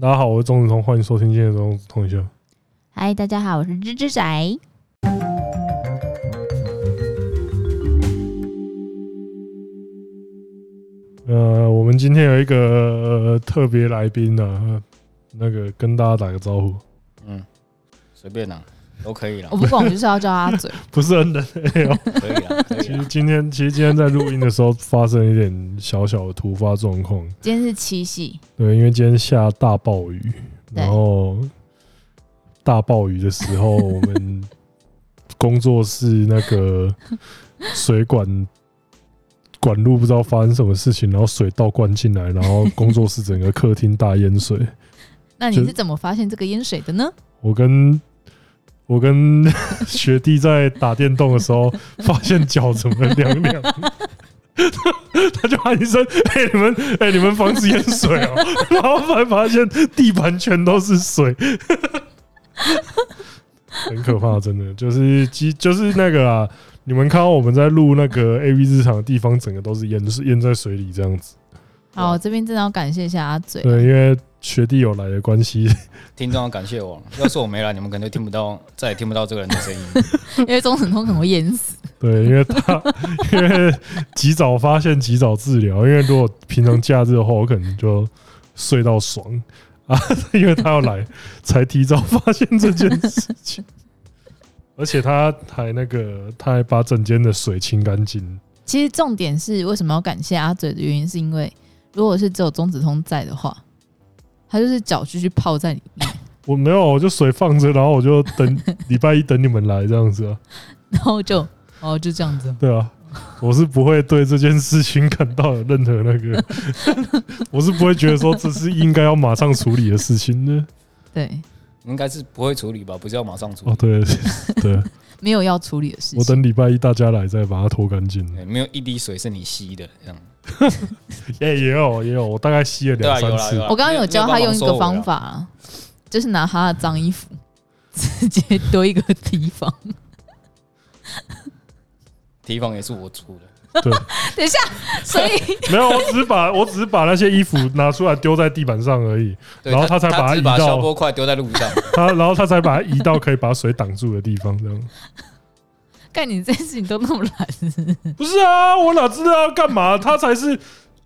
大家好，我是钟子通，欢迎收听今天的钟子通秀。嗨，大家好，我是吱吱仔。呃，我们今天有一个特别来宾呢，那个跟大家打个招呼。嗯，随便啦，都可以啦。我不管，我就是要叫他嘴。不是很冷，可以啦。其实今天，其实今天在录音的时候发生一点小小的突发状况。今天是七夕。对，因为今天下大暴雨，然后大暴雨的时候，我们工作室那个水管管路不知道发生什么事情，然后水倒灌进来，然后工作室整个客厅大淹水。那你是怎么发现这个淹水的呢？我跟我跟 学弟在打电动的时候，发现脚怎么凉凉。他就喊一声：“哎、欸，你们，哎、欸，你们房子淹水哦！”然后才发现地板全都是水，很可怕，真的就是机，就是那个啊！你们看到我们在录那个 AV 日常的地方，整个都是淹水，淹在水里这样子。好，我这边真的要感谢一下阿嘴，对，因为学弟有来的关系，听众要感谢我。要是我没来，你们可能就听不到，再也听不到这个人的声音，因为钟子通可能会淹死。对，因为他因为及早发现，及早治疗。因为如果平常假日的话，我可能就睡到爽啊。因为他要来，才提早发现这件事情。而且他还那个，他还把整间的水清干净。其实重点是为什么要感谢阿嘴的原因，是因为如果是只有钟子通在的话，他就是脚继续泡在里面。我没有，我就水放着，然后我就等礼拜一等你们来这样子啊。然后就。哦，就这样子。对啊，我是不会对这件事情感到有任何那个，我是不会觉得说这是应该要马上处理的事情的。对，应该是不会处理吧？不是要马上处理？哦，对 对，没有要处理的事情。我等礼拜一大家来再把它拖干净。没有一滴水是你吸的，这样。也也有也有，我大概吸了两三次。我刚刚有教他用一个方法，就是拿他的脏衣服直接丢一个提防。提防也是我出的。对，等一下，所以 没有，我只是把我只是把那些衣服拿出来丢在地板上而已，然后他才把它移到消波块丢在路上，他然后他才把它移到可以把水挡住的地方，这样。干你这件事情都那么懒？不是啊，我哪知道要干嘛？他才是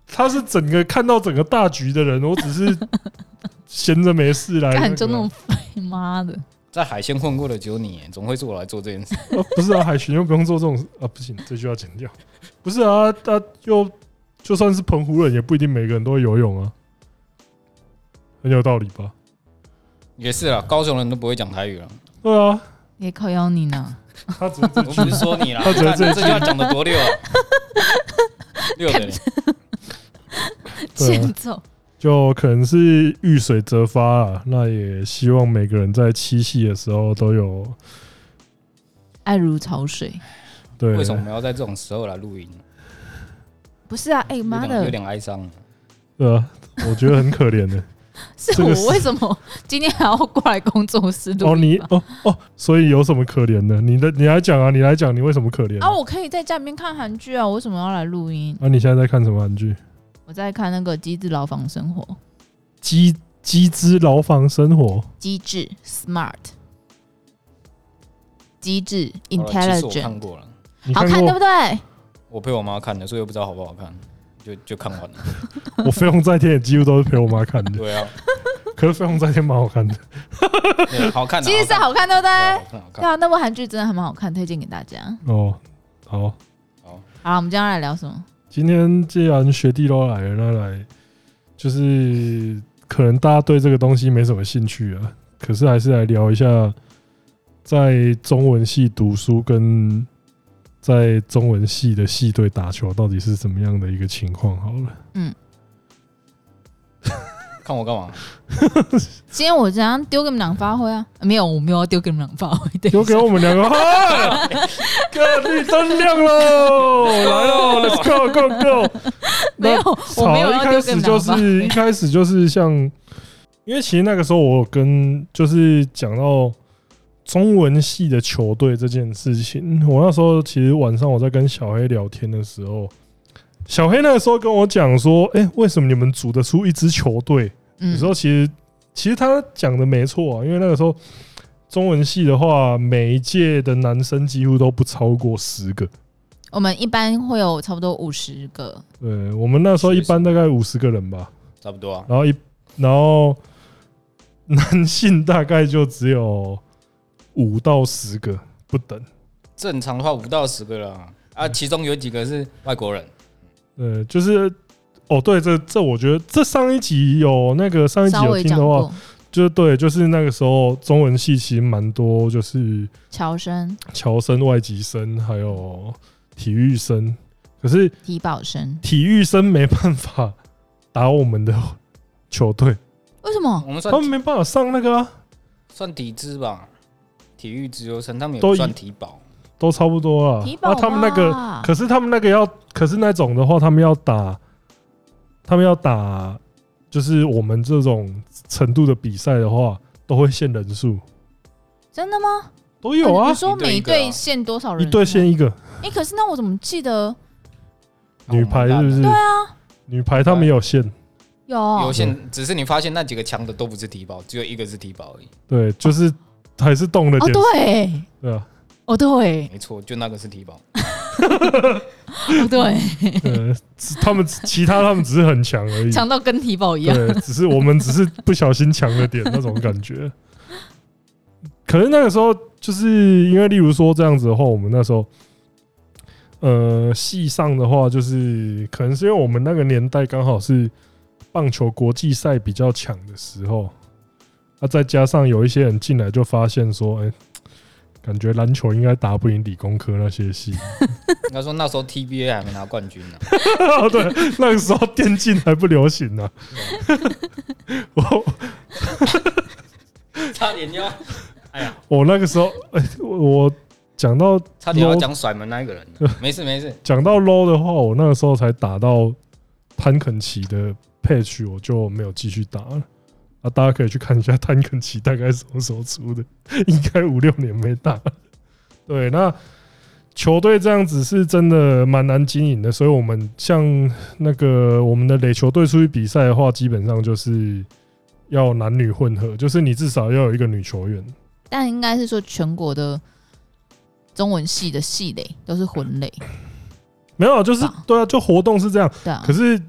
他是整个看到整个大局的人，我只是闲着没事来干就那种废妈的。在海鲜混过的只有你，总会是我来做这件事。不是啊，海巡又不用做这种啊，不行，这句要剪掉。不是啊，他又就算是澎湖人，也不一定每个人都会游泳啊，很有道理吧？也是啊，高雄人都不会讲台语了。对啊，也靠邀你呢。他只是不是说你了，他觉得这句话讲的多溜啊，溜的。欠揍。就可能是遇水则发啊，那也希望每个人在七夕的时候都有爱如潮水。对，为什么我们要在这种时候来录音？不是啊，哎妈的，有点哀伤。对啊，我觉得很可怜的。是我为什么今天还要过来工作室录？哦，你哦哦，所以有什么可怜的？你的你来讲啊，你来讲，你为什么可怜啊？我可以在家里面看韩剧啊，我为什么要来录音？啊，你现在在看什么韩剧？我在看那个《机智牢房生活》。机机智牢房生活，机智 smart，机智 intelligent。看过了，好看对不对？我陪我妈看的，所以我不知道好不好看，就就看完了。我飞鸿在天也几乎都是陪我妈看的。对啊，可是飞鸿在天蛮好看的，好看，其实是好看对不对？对啊，那部韩剧真的还蛮好看，推荐给大家。哦，好，好，好，我们今天来聊什么？今天既然学弟都来了，那来就是可能大家对这个东西没什么兴趣啊，可是还是来聊一下，在中文系读书跟在中文系的系队打球到底是怎么样的一个情况？好了，嗯。看我干嘛？今天我这样丢给你们两个发挥啊？没有，我没有要丢给你们两个发挥，丢给我们两个。哥，绿灯亮喽！来喽，Let's go go go！没有，我没有一开始就是一开始就是像，因为其实那个时候我有跟就是讲到中文系的球队这件事情，我那时候其实晚上我在跟小黑聊天的时候。小黑那个时候跟我讲说：“哎，为什么你们组得出一支球队？有时候其实其实他讲的没错啊，因为那个时候中文系的话，每一届的男生几乎都不超过十个。我们一般会有差不多五十个。对，我们那时候一般大概五十个人吧，差不多啊。然后一然后男性大概就只有五到十个不等。正常的话五到十个啦啊，其中有几个是外国人。呃，就是哦，对，这这我觉得这上一集有那个上一集有听的话，就是对，就是那个时候中文系其实蛮多，就是侨生、侨生、外籍生，还有。体育生，可是体保生，体育生没办法打我们的球队，为什么？我们他们没办法上那个啊，算底资吧，体育自由生，他们也算体保，都差不多啊。体保，他们那个，可是他们那个要，可是那种的话，他们要打，他们要打，就是我们这种程度的比赛的话，都会限人数。真的吗？都有啊。你说每队限多少人？一队限一个。哎，可是那我怎么记得女排是不是？对啊，女排他们有限，有有限，只是你发现那几个强的都不是体保，只有一个是体保而已。对，就是还是动了点。对，对啊，哦对，没错，就那个是体保。哦对，呃，他们其他他们只是很强而已，强到跟体保一样。对，只是我们只是不小心强了点那种感觉。可能那个时候，就是因为例如说这样子的话，我们那时候。呃，系上的话，就是可能是因为我们那个年代刚好是棒球国际赛比较强的时候，那再加上有一些人进来就发现说，哎，感觉篮球应该打不赢理工科那些系。应该说那时候 TBA 还没拿冠军呢。对，那个时候电竞还不流行呢。我 差点要，哎呀，我那个时候，哎，我。讲到差点要讲甩门那一个人，没事没事。讲到 low 的话，我那个时候才打到潘肯奇的 patch，我就没有继续打了。啊，大家可以去看一下探肯奇大概什么时候出的，应该五六年没打。对，那球队这样子是真的蛮难经营的，所以我们像那个我们的垒球队出去比赛的话，基本上就是要男女混合，就是你至少要有一个女球员。但应该是说全国的。中文系的系垒都是混垒，没有，就是对啊，就活动是这样。对啊。可是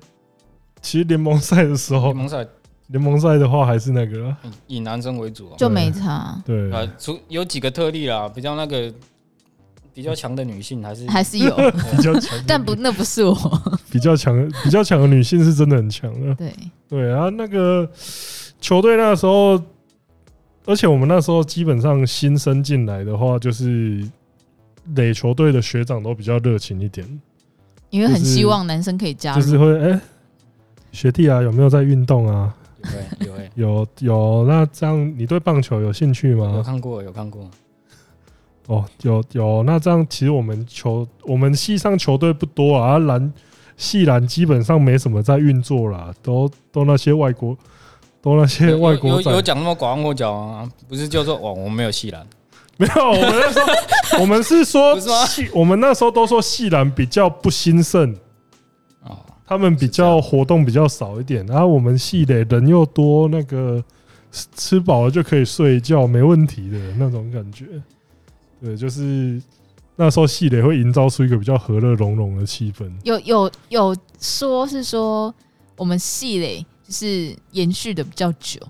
其实联盟赛的时候，联盟赛联盟赛的话还是那个。以男生为主，就没差。对。啊，除有几个特例啦，比较那个比较强的女性还是还是有。比较强，但不那不是我。比较强比较强的女性是真的很强的。对。对啊，那个球队那个时候，而且我们那时候基本上新生进来的话就是。垒球队的学长都比较热情一点，因为很希望男生可以加入，就是会哎，学弟啊，有没有在运动啊？有 有有有，那这样你对棒球有兴趣吗？有看过有看过。哦，有有，那这样其实我们球我们系上球队不多啊，篮系篮基本上没什么在运作啦，都都那些外国，都那些外国有有讲那么广我讲啊？不是就说哦，我们没有系篮。没有，我们那时候我们是说 系，我们那时候都说系篮比较不兴盛，他们比较活动比较少一点，然后我们系的人又多，那个吃饱了就可以睡觉，没问题的那种感觉。对，就是那时候系的会营造出一个比较和乐融融的气氛。有有有说是说我们系嘞，就是延续的比较久。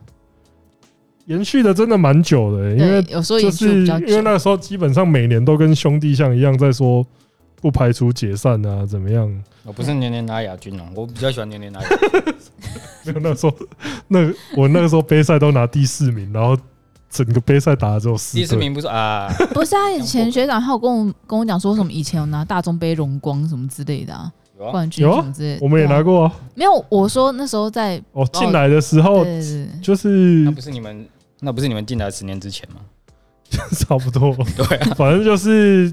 延续的真的蛮久的，因为有时候就是因为那个时候基本上每年都跟兄弟像一样在说，不排除解散啊，怎么样？我不是年年拿亚军啊，我比较喜欢年年拿亚军。没有那时候，那我那个时候杯赛都拿第四名，然后整个杯赛打了之后四。第四名不是啊？不是啊，以前学长还有跟我跟我讲说什么以前有拿大中杯荣光什么之类的啊。冠军什么之类的，我们也拿过啊。没有，我说那时候在哦进来的时候，就是那不是你们。那不是你们进来十年之前吗？差不多，对啊，反正就是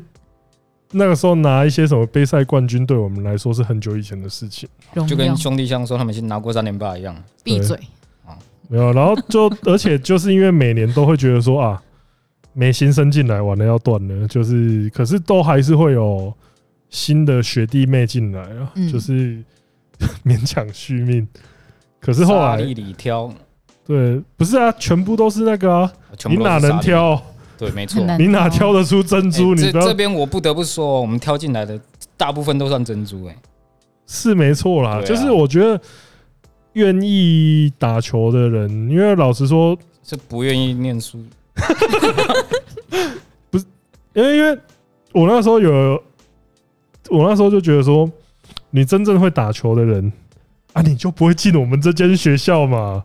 那个时候拿一些什么杯赛冠军，对我们来说是很久以前的事情，就跟兄弟相说他们先拿过三连霸一样。闭嘴啊！没有，然后就而且就是因为每年都会觉得说啊，没新生进来，完了要断了，就是可是都还是会有新的学弟妹进来啊，就是勉强续命。可是后来里挑。对，不是啊，全部都是那个啊，你哪？能挑？对，没错。你哪挑得出珍珠？欸你这这边我不得不说，我们挑进来的大部分都算珍珠哎、是没错啦，啊就是我觉得愿意打球的人，因为老实说，是不愿意念书。不是因为因为我那时候有，我那时候就觉得说，你真正会打球的人啊，你就不会进我们这间学校嘛。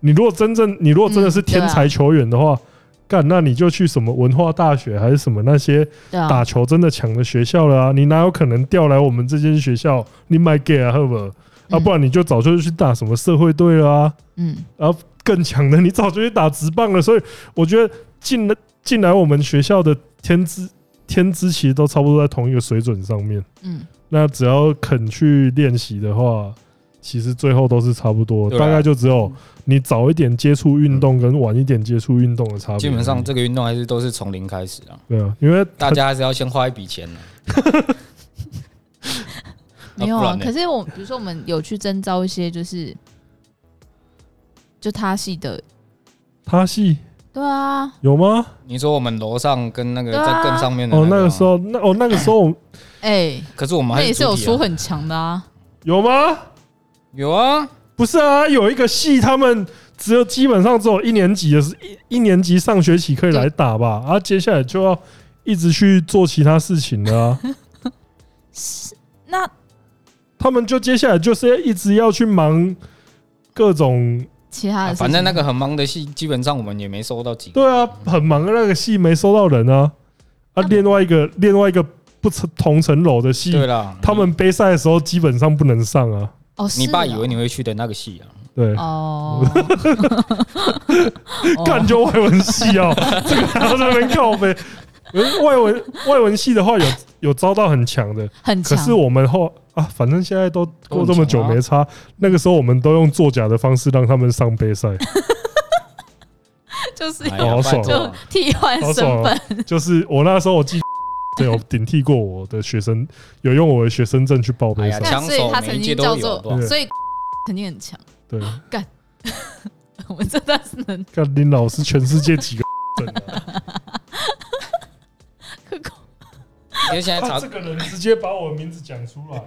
你如果真正，你如果真的是天才球员的话，干、那你就去什么文化大学还是什么那些打球真的强的学校了啊！你哪有可能调来我们这间学校？你买给啊，好不好？啊，不然你就早就去打什么社会队了啊！嗯，然后更强的，你早就去打职棒了。所以我觉得进了进来我们学校的天资天资其实都差不多在同一个水准上面。嗯，那只要肯去练习的话，其实最后都是差不多，大概就只有你早一点接触运动跟晚一点接触运动的差别。基本上这个运动还是都是从零开始啊，对啊，因为大家还是要先花一笔钱的。没有啊。可是我比如说我们有去征招一些，就是就他系的，他系对啊，有吗？你说我们楼上跟那个在更上面的哦，那个时候，那哦那个时候 哎，可是我们那也是有说很强的啊。有吗？有啊，不是啊，有一个系他们只有基本上只有一年级的是一一年级上学期可以来打吧，啊，接下来就要一直去做其他事情了啊。那他们就接下来就是一直要去忙各种，其他的事情。反正那个很忙的戏，基本上我们也没收到几个。对啊，很忙的那个戏没收到人啊，啊，另外一个另外一个不层同层楼的戏，对啦，他们杯赛的时候基本上不能上啊。哦，你爸以哦为你会去的那个戏啊？对，哦，干就外文系哦，这个还要在那边靠背。外文外文系的话有有招到很强的，很强。可是我们后啊，反正现在都过这么久没差。那个时候我们都用作假的方式让他们上杯赛，就是好爽就替换身份哦，就是我那时候我记得有顶替过我的学生，有用我的学生证去报杯赛哎呀，。枪所以手每届他曾经都有，叫做所以肯定很强。对，干 我们真的是能干林老师全世界几个？可口因为现在查他这个人直接把我的名字讲出来，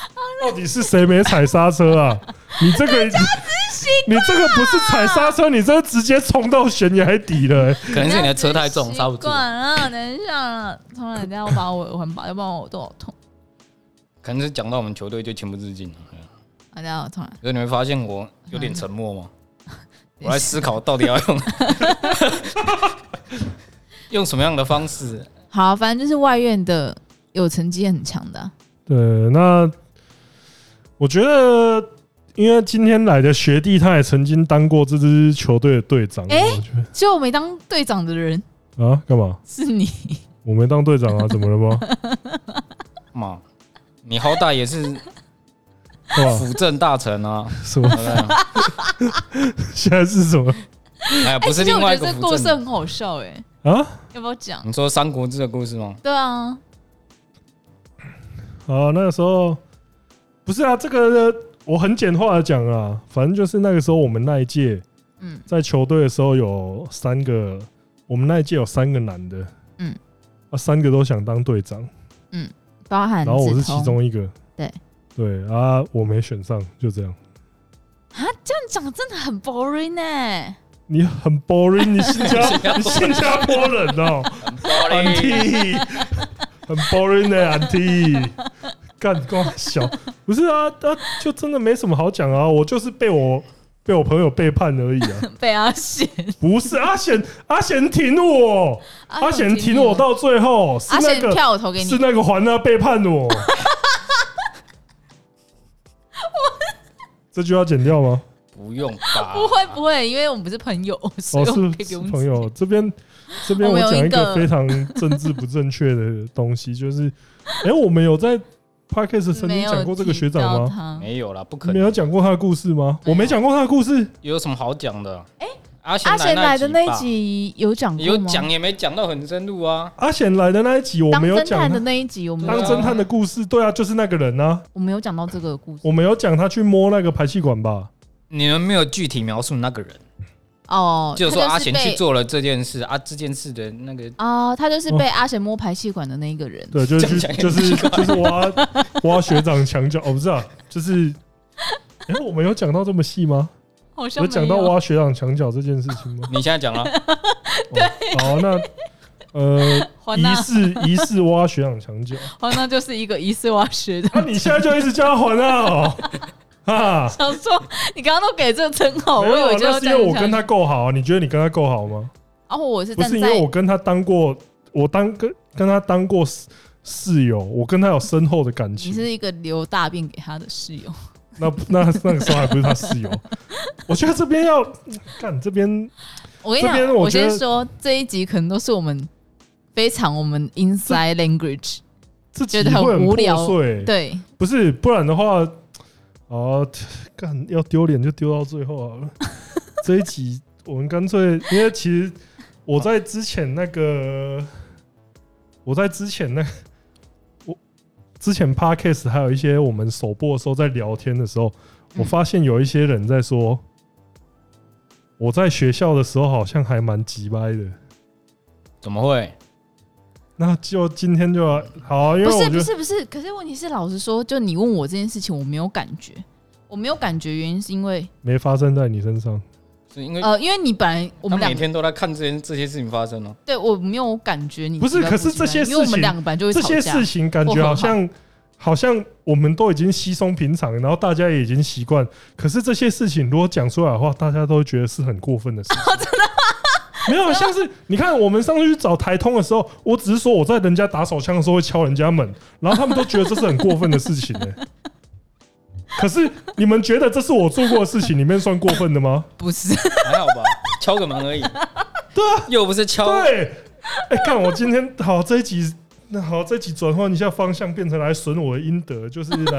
到底是谁没踩刹车啊？你这个，你这个不是踩刹车，你这直接冲到悬崖底了、欸。可能是你的车太重，刹不住习惯。了，等一下了，重来，等一下我把我耳环保，要不然我都好痛。可能是讲到我们球队就情不自禁了。啊，等一下我重来。所以你会发现我有点沉默吗？我来思考到底要用用什么样的方式。好，反正就是外院的有成绩很强的啊、对，那我觉得，因为今天来的学弟，他也曾经当过这支球队的队长。欸我觉得结果我没当队长的人啊，干嘛？是你，我没当队长啊？怎么了吗？嘛，你好歹也是？辅政大臣啊，什么对？不对？现在是什么哎，不是欸其实另外一个我觉得这故辅政。事很好笑哎、啊？要不要讲？你说《三国志》的故事吗？对啊，啊，那个时候不是啊，这个我很简化的讲啊，反正就是那个时候我们那一届嗯。在球队的时候有三个，我们那一届有三个男的，嗯，啊，三个都想当队长，嗯包含然后我是其中一个，对。对啊，我没选上，就这样。啊，这样讲真的很 boring 呢、你很 boring，你新加 你新加坡人哦、很 boring，，很 boring 的安迪，干光小，不是啊，啊，就真的没什么好讲啊，我就是被我被我朋友背叛而已啊，被阿贤，不是阿贤，阿贤挺我，阿贤挺我到最后是阿那个贤票我投给是你，那个环啊背叛我，这句要剪掉吗？不用吧？不会不会，因为我们不是朋友，所哦，以我们是是可以不用朋友。剪。这边这边我讲一个一个。非常政治不正确的东西，就是，哎，我们有在 podcast 曾经讲过这个学长吗？没有啦，不可能没有。讲过他的故事吗？没有我没讲过他的故事。有什么好讲的？哎，阿阿贤来的那一集有讲过吗？有讲也没讲到很深入啊。阿贤来的那一集我当没有讲侦探的那一集，我们有当侦探的故事，对啊，就是那个人啊，我没有讲到这个故事。我没有讲他去摸那个排气管吧？你们没有具体描述那个人哦，就是说阿贤去做了这件事啊，这件事的那个哦，他就是被阿贤摸排气管的那一个人。对，就是就是就是挖挖学长墙角，哦，不是啊，就是，哎，我们有讲到这么细吗？好像有讲到挖学长墙角这件事情吗？你现在讲了，对，好，那呃，疑似疑似挖学长墙角，环娜就是一个疑似挖学长那。你现在就一直叫他环娜哦，哈，想说你刚刚都给这个称号，我以为就是因为我跟他够好啊，你觉得你跟他够好吗？然后我是不是因为我跟他当过，我当跟跟他当过室室友，我跟他有深厚的感情你。是一个留大便给他的室友。那那那个时候还不是他室友，我觉得这边要干这边我跟你讲，我我先说这一集可能都是我们非常我们 inside language，自己觉得很无聊对，不是，不然的话，哦，干要丢脸就丢到最后好了。这一集我们干脆，因为其实我在之前那个，我在之前那个，我之前 podcast 还有一些我们首播的时候在聊天的时候，我发现有一些人在说，我在学校的时候好像还蛮急掰的。怎么会？那就今天就要好啊，因为不是不是不是，可是问题是，老实说，就你问我这件事情，我没有感觉，我没有感觉，原因是因为没发生在你身上。是因为呃，因为你本来我们每天都在看这件这些事情发生哦。对我没有感觉你不是可是这些因为我事情们两个本来就会这些事情感觉好像好像我们都已经稀松平常，然后大家也已经习惯。可是这些事情如果讲出来的话，大家都觉得是很过分的事情。没有，像是你看我们上次去找台通的时候，我只是说我在人家打手枪的时候会敲人家门，然后他们都觉得这是很过分的事情呢、欸。可是你们觉得这是我做过的事情里面算过分的吗？不是，还好吧，敲个门而已。对啊，又不是敲。对，哎，看我今天好这一集，那好这一集转换一下方向，变成来损我的阴德，就是来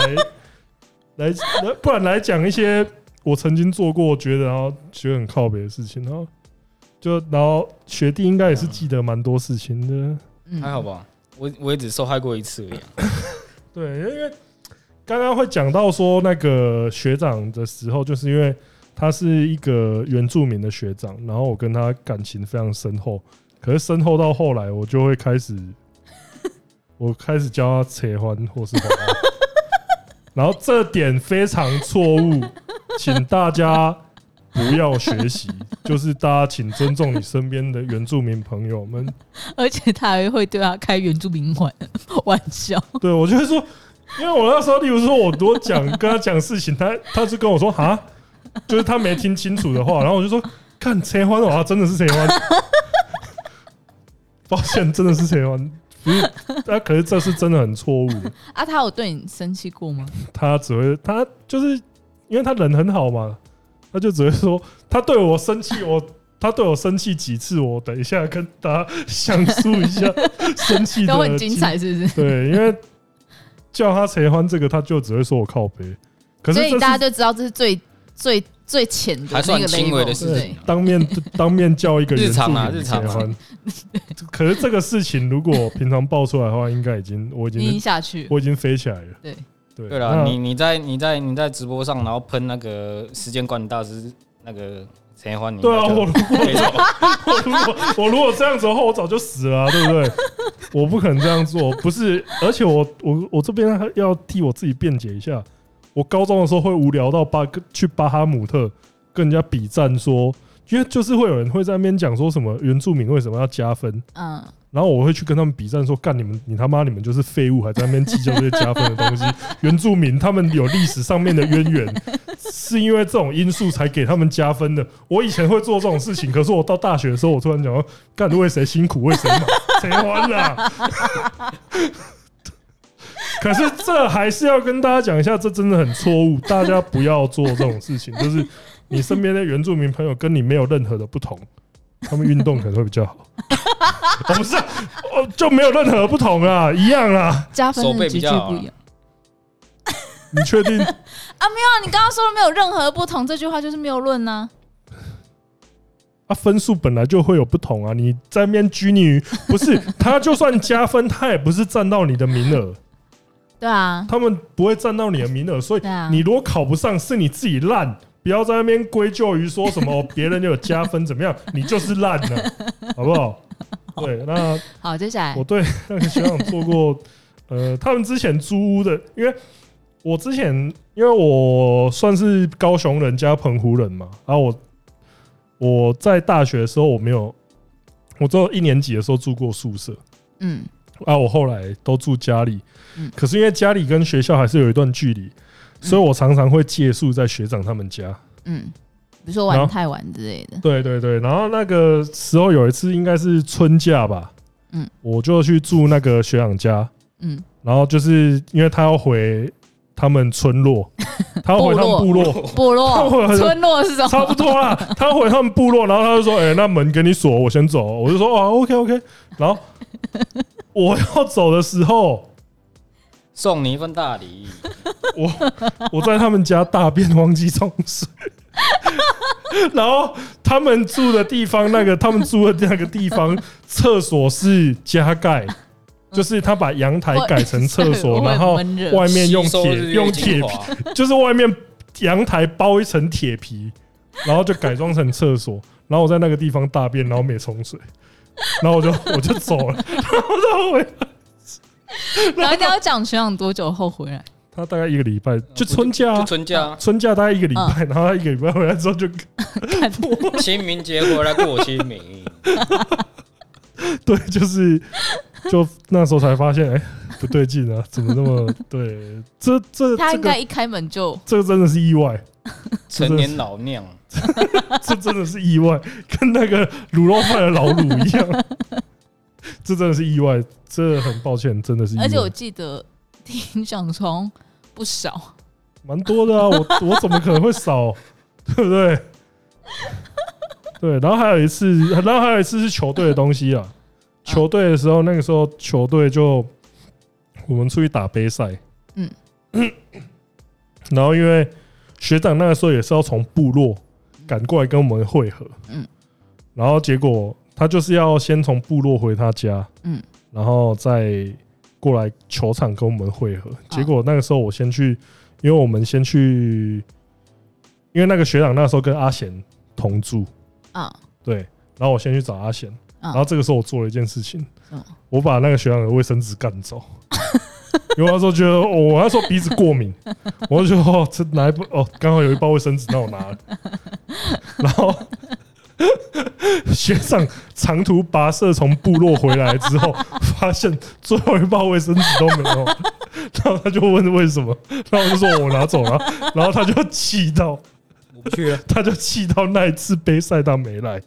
来来，不然来讲一些我曾经做过，觉得然后觉得很靠北的事情，然后就然后学弟应该也是记得蛮多事情的，嗯。还好吧，我我也只受害过一次而已啊。对，因为刚刚会讲到说那个学长的时候，就是因为他是一个原住民的学长，然后我跟他感情非常深厚，可是深厚到后来，我就会开始，我开始教他扯欢或是什么，然后这点非常错误，请大家不要学习，就是大家请尊重你身边的原住民朋友们。而且他还会对他开原住民玩玩笑。对，我就会说，因为我那时候，例如说，我多讲跟他讲事情，他他就跟我说哈，就是他没听清楚的话，然后我就说，看切欢的话，真的是切欢，抱歉，真的是切欢，不是，他可是这是真的很错误的，啊，他有对你生气过吗？他只会他就是因为他人很好嘛，他就只会说他对我生气，我他对我生气几次，我等一下跟大家详述一下生气的 都很精彩，是不是？对，因为叫他谁欢这个，他就只会说我靠背。可是所以大家就知道这是最最最浅的还算那个轻微的事情当面当面叫一个日常啊日常啊。可是这个事情如果平常爆出来的话，应该已经我已经经下去。我已经飞起来了。对对对了，你你在你在你在直播上，然后喷那个时间管理大师那个陈欢，你对啊，我如果 没错 我如果我如果这样子的话，我早就死了啊，对不对？我不可能这样做，不是，而且我我我这边还要替我自己辩解一下。我高中的时候会无聊到巴去巴哈姆特跟人家比战，说，因为就是会有人会在那边讲说什么原住民为什么要加分，嗯，然后我会去跟他们比战，说干你们，你他妈你们就是废物，还在那边计较这些加分的东西。原住民他们有历史上面的渊源，是因为这种因素才给他们加分的。我以前会做这种事情，可是我到大学的时候，我突然讲说，干为谁辛苦为谁忙，谁欢啊？可是这还是要跟大家讲一下，这真的很错误，大家不要做这种事情。就是你身边的原住民朋友跟你没有任何的不同，他们运动可能会比较好。我 不是，哦，就没有任何不同啊，一样啊。加分手的句句背比较不一样你确定？啊！没有啊，你刚刚说的没有任何不同，这句话就是谬论呢。啊，分数本来就会有不同啊。你在那边拘泥于不是他，就算加分，他也不是占到你的名额，对啊，他们不会占到你的名额。所以对啊你如果考不上，是你自己烂，不要在那边归咎于说什么别人有加分怎么样，你就是烂了，好不好？对，那好，接下来。我对 那个学长做过，呃，他们之前租屋的，因为我之前因为我算是高雄人加澎湖人嘛，然后我我在大学的时候我没有，我只有一年级的时候住过宿舍，嗯，啊，我后来都住家里，嗯，可是因为家里跟学校还是有一段距离，所以我常常会借宿在学长他们家，嗯。比如说玩太晚之类的，对对对，然后那个时候有一次应该是春假吧，嗯，我就去住那个学长家，嗯，然后就是因为他要回他们村落，他要回他们部落，部落，村落是什么？差不多啦，他要回他们部落，然后他就说：“哎，那门给你锁，我先走。”我就说：“哦，OK OK。”然后我要走的时候，送你一份大礼。我我在他们家大便忘记冲水。然后他们住的地方，那个他们住的那个地方，厕所是加盖，就是他把阳台改成厕所，然后外面用铁用铁皮，就是外面阳台包一层铁皮，然后就改装成厕所。然后我在那个地方大便，然后没冲水，然后我就我就走了，然后再回来。然后你要讲学长多久后回来？他大概一个礼拜，就春假，就春假，春假大概一个礼拜，然后他一个礼拜回来之后就 清明节回来过清明。对，就是就那时候才发现，哎，不对劲啊，怎么那么对？这这他应该一开门就这个真的是意外，成年老酿，这真的是意外，跟那个卤肉饭的老卤一样，这真的是意外，这很抱歉，真的是意外。而且我记得。听讲虫不少，蛮多的啊！我我怎么可能会少，对不对？对，然后还有一次，然后还有一次是球队的东西啊。球队的时候，那个时候球队就我们出去打杯赛，嗯，然后因为学长那个时候也是要从部落赶过来跟我们会合，嗯，然后结果他就是要先从部落回他家，嗯，然后再。过来球场跟我们会合，结果那个时候我先去，因为我们先去，因为那个学长那时候跟阿贤同住。啊，对，然后我先去找阿贤，然后这个时候我做了一件事情，我把那个学长的卫生纸干走，因为那时候觉得我那时候鼻子过敏，我就说哦，这哪一包哦，刚好有一包卫生纸，那我拿了，然后。学长长途跋涉从部落回来之后，发现最后一包卫生纸都没有，然后他就问为什么，然后我就说我拿走了，然后他就气到，不去了，他就气到那一次杯赛他没来。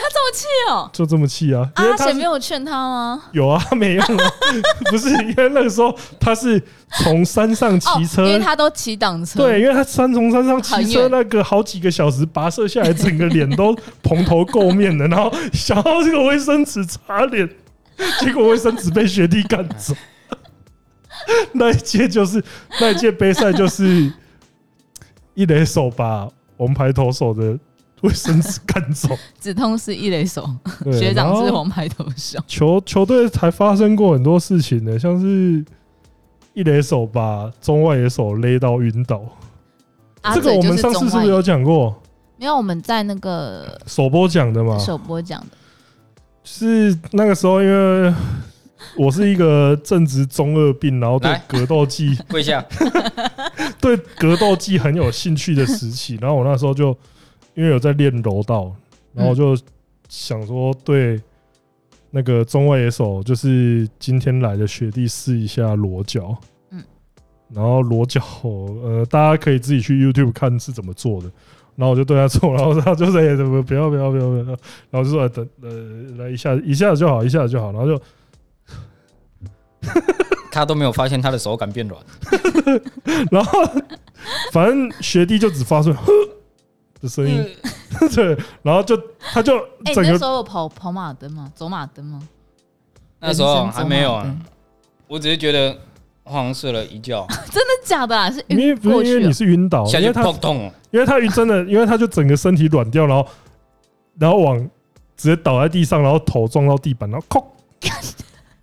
他这么气哦，就这么气啊！阿贤没有劝他吗？有啊，没用啊，不是因为那个时候他是从山上骑车，因为他都骑挡车，对，因为他山从山上骑车那个好几个小时跋涉下来，整个脸都蓬头垢面的，然后想要这个卫生纸擦脸，结果卫生纸被学弟赶走。那一届就是那一届杯赛，就是一垒手把王牌投手的。卫生纸干走，止痛是一垒手，学长是红牌投手。球球队才发生过很多事情呢，像是一垒手把中外野手勒到晕倒。这个我们上次是不是有讲过？没有，我们在那个首播讲的嘛。首播讲的，是那个时候，因为 我是一个正值中二病，然后对格斗技 跪下，对格斗技很有兴趣的时期，然后我那时候就。因为有在练柔道，然后就想说对那个中外野手，就是今天来的学弟试一下裸脚。嗯，然后裸脚，呃，大家可以自己去 YouTube 看是怎么做的。然后我就对他做，然后他就说：“哎，怎么不要不要不要不要！”然后就说：“等呃，来一下一下子就好，一下子就好。”然后就 他都没有发现他的手感变软，然后反正学弟就只发出。的声音，对，然后就他就哎，那时候有跑跑马灯吗？走马灯吗？那时候还没有啊，我只是觉得好像睡了一觉，真的假的啊？是因为不是因为你是晕倒，因为他痛，因为他晕真的，因为他就整个身体软掉，然后然后往直接倒在地上，然后头撞到地板，然后扣，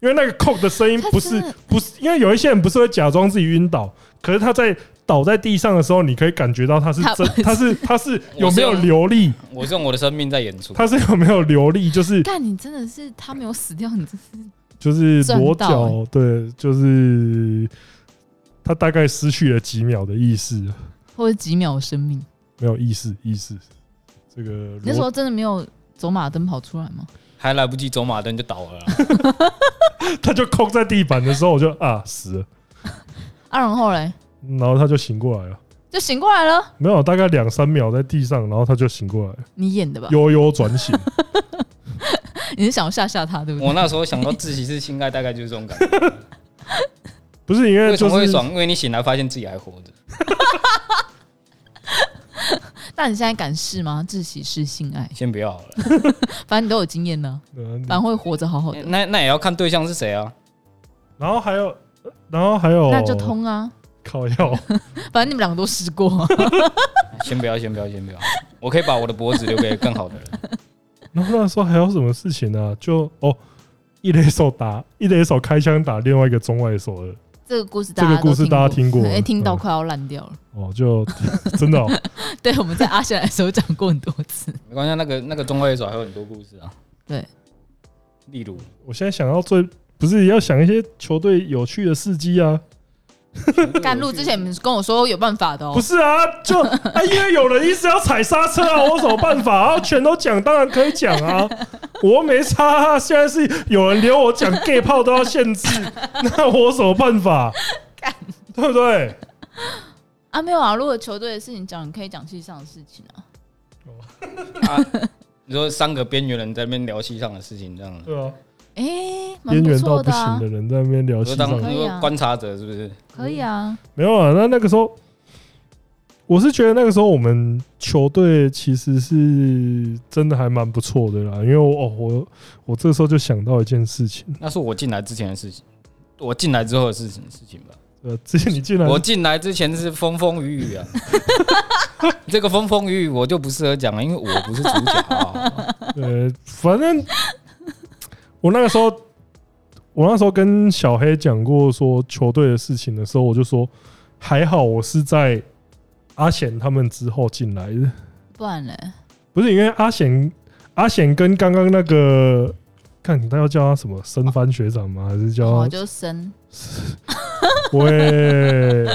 因为那个扣的声音不是不是，因为有一些人不是会假装自己晕倒，可是他在倒在地上的时候，你可以感觉到他是真，他是他是有没有流力，我是用我的生命在演出。他是有没有流力，就是但你真的是他没有死掉，你真是就是裸脚，对，就是他大概失去了几秒的意识，或者几秒的生命。没有意识，意识。这个裸那时候真的没有走马灯跑出来吗？还来不及走马灯就倒了啦，他就空在地板的时候，我就啊死了，啊，然后嘞，然后他就醒过来了，就醒过来了。没有大概两三秒在地上，然后他就醒过来了，你演的吧？悠悠转醒。你是想要吓吓他，对不对？我那时候想到自己是性爱，大概就是这种感觉。不是因为为什么会爽？因为你醒来发现自己还活着。那你现在敢试吗？窒息式性爱，先不要好了，反正你都有经验呢，嗯反正会活着好好的，那那也要看对象是谁啊。然后还有，然后还有，那就通啊。靠药。反正你们两个都试过，先不要，先不要，先不要。我可以把我的脖子留给更好的人。然后那时候还有什么事情呢、啊？就哦，一垒手打一垒手开枪打另外一个中外手的这个故事，这个故事大家听过，哎，听到嗯快要烂掉了。哦，就 真的、哦，对，我们在阿贤来的时候讲过很多次。没关系，那个那个中外手还有很多故事啊。对，例如我现在想要最不是要想一些球队有趣的事迹啊？干路之前你们跟我说有办法的哦不，是啊，就啊，因为有人一直要踩刹车啊，我有什么办法啊？全都讲，当然可以讲啊，我又没差啊。现在是有人连我讲 gay 炮都要限制，那我有什么办法？对不对？啊没有啊，如果球队的事情讲，你可以讲戏上的事情啊。啊，你说三个边缘人在那边聊戏上的事情，这样，对啊，哎，蛮不边缘到不行的，人在那边聊我说当西藏可以啊观察者是不是？可以啊。没有啊，那那个时候，我是觉得那个时候我们球队其实是真的还蛮不错的啦，因为我哦我我这个时候就想到一件事情，那是我进来之前的事情，我进来之后的事情事情吧。呃，之前你进来，我进来之前是风风雨雨啊，这个风风雨雨我就不适合讲了，因为我不是主角啊。呃，反正我那个时候，我那时候跟小黑讲过说球队的事情的时候，我就说还好我是在阿贤他们之后进来的，不然呢？不是因为阿贤阿贤跟刚刚那个。看，他要叫他什么升帆学长吗？还是叫我就生。喂？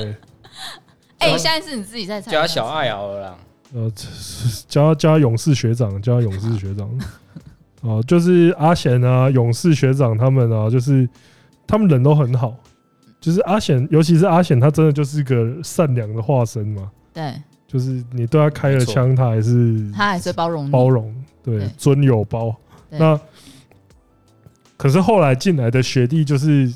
哎，现在是你自己在猜。叫他小爱好了啦。呃，叫他叫勇士学长，加勇士学长。哦，就是阿贤啊，勇士学长他们啊，就是他们人都很好。就是阿贤，尤其是阿贤，他真的就是个善良的化身嘛。对，就是你对他开了枪，他还是他还是包容包容，对对，尊有包。那可是后来进来的学弟，就是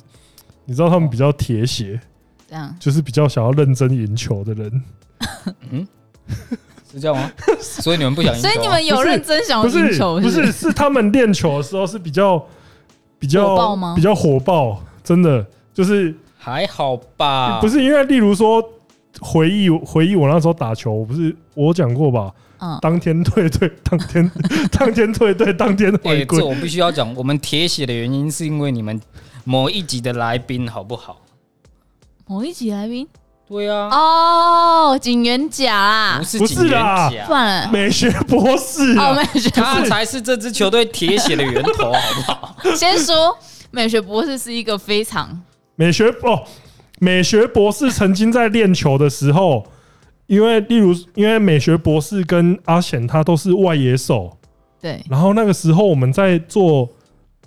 你知道他们比较铁血，这样就是比较想要认真赢球的人。嗯，是这样吗？所以你们不想赢球啊？所以你们有认真想要不是赢球？不是，是是他们练球的时候是比较比较火爆吗比较火爆，真的就是还好吧？不是因为例如说回忆回忆我那时候打球，我不是我讲过吧？嗯，当天退队，当天当天退队，当天哎、回归。这我必须要讲，我们铁血的原因是因为你们某一集的来宾好不好？某一集来宾对啊，哦，警员甲啦不，是不警员啦甲，算了，美学博士哦，啊，美学他才是这支球队铁血的源头，好不好？先说美学博士是一个非常美学哦，美学博士曾经在练球的时候，因为例如因为美学博士跟阿显他都是外野手，对。然后那个时候我们在做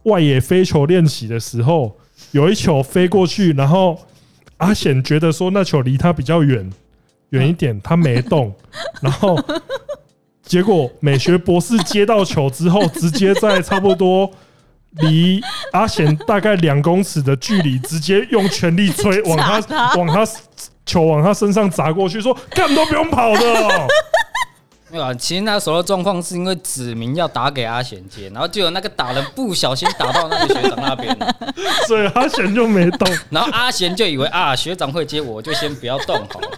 外野飞球练习的时候，有一球飞过去，然后阿显觉得说那球离他比较远，远一点，他没动，然后结果美学博士接到球之后，直接在差不多离阿显大概两公尺的距离，直接用全力吹往他 往他球往他身上砸过去，说干都不用跑的哦。没有啊，其实那时候的状况是因为指明要打给阿贤接，然后就有那个打人不小心打到那个学长那边了，所以阿贤就没动。然后阿贤就以为啊学长会接，我就先不要动好了。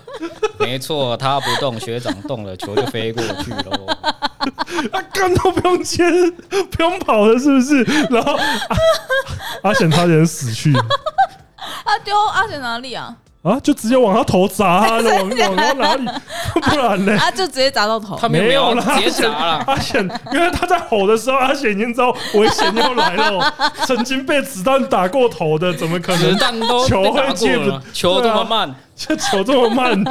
没错，他不动，学长动了，球就飞过去喽。他 干都不用接，不用跑了，是不是？然后阿阿贤差点死去，他丢阿贤哪里啊？啊，就直接往他头砸啊，往往到哪里？不然呢？啊，就直接砸到头。他没有没有啦，直接砸了。阿显，因为他在吼的时候，阿显已经知道危险要来了。曾经被子弹打过头的，怎么可能？子弹都球会接不，球这么慢，这球这么慢。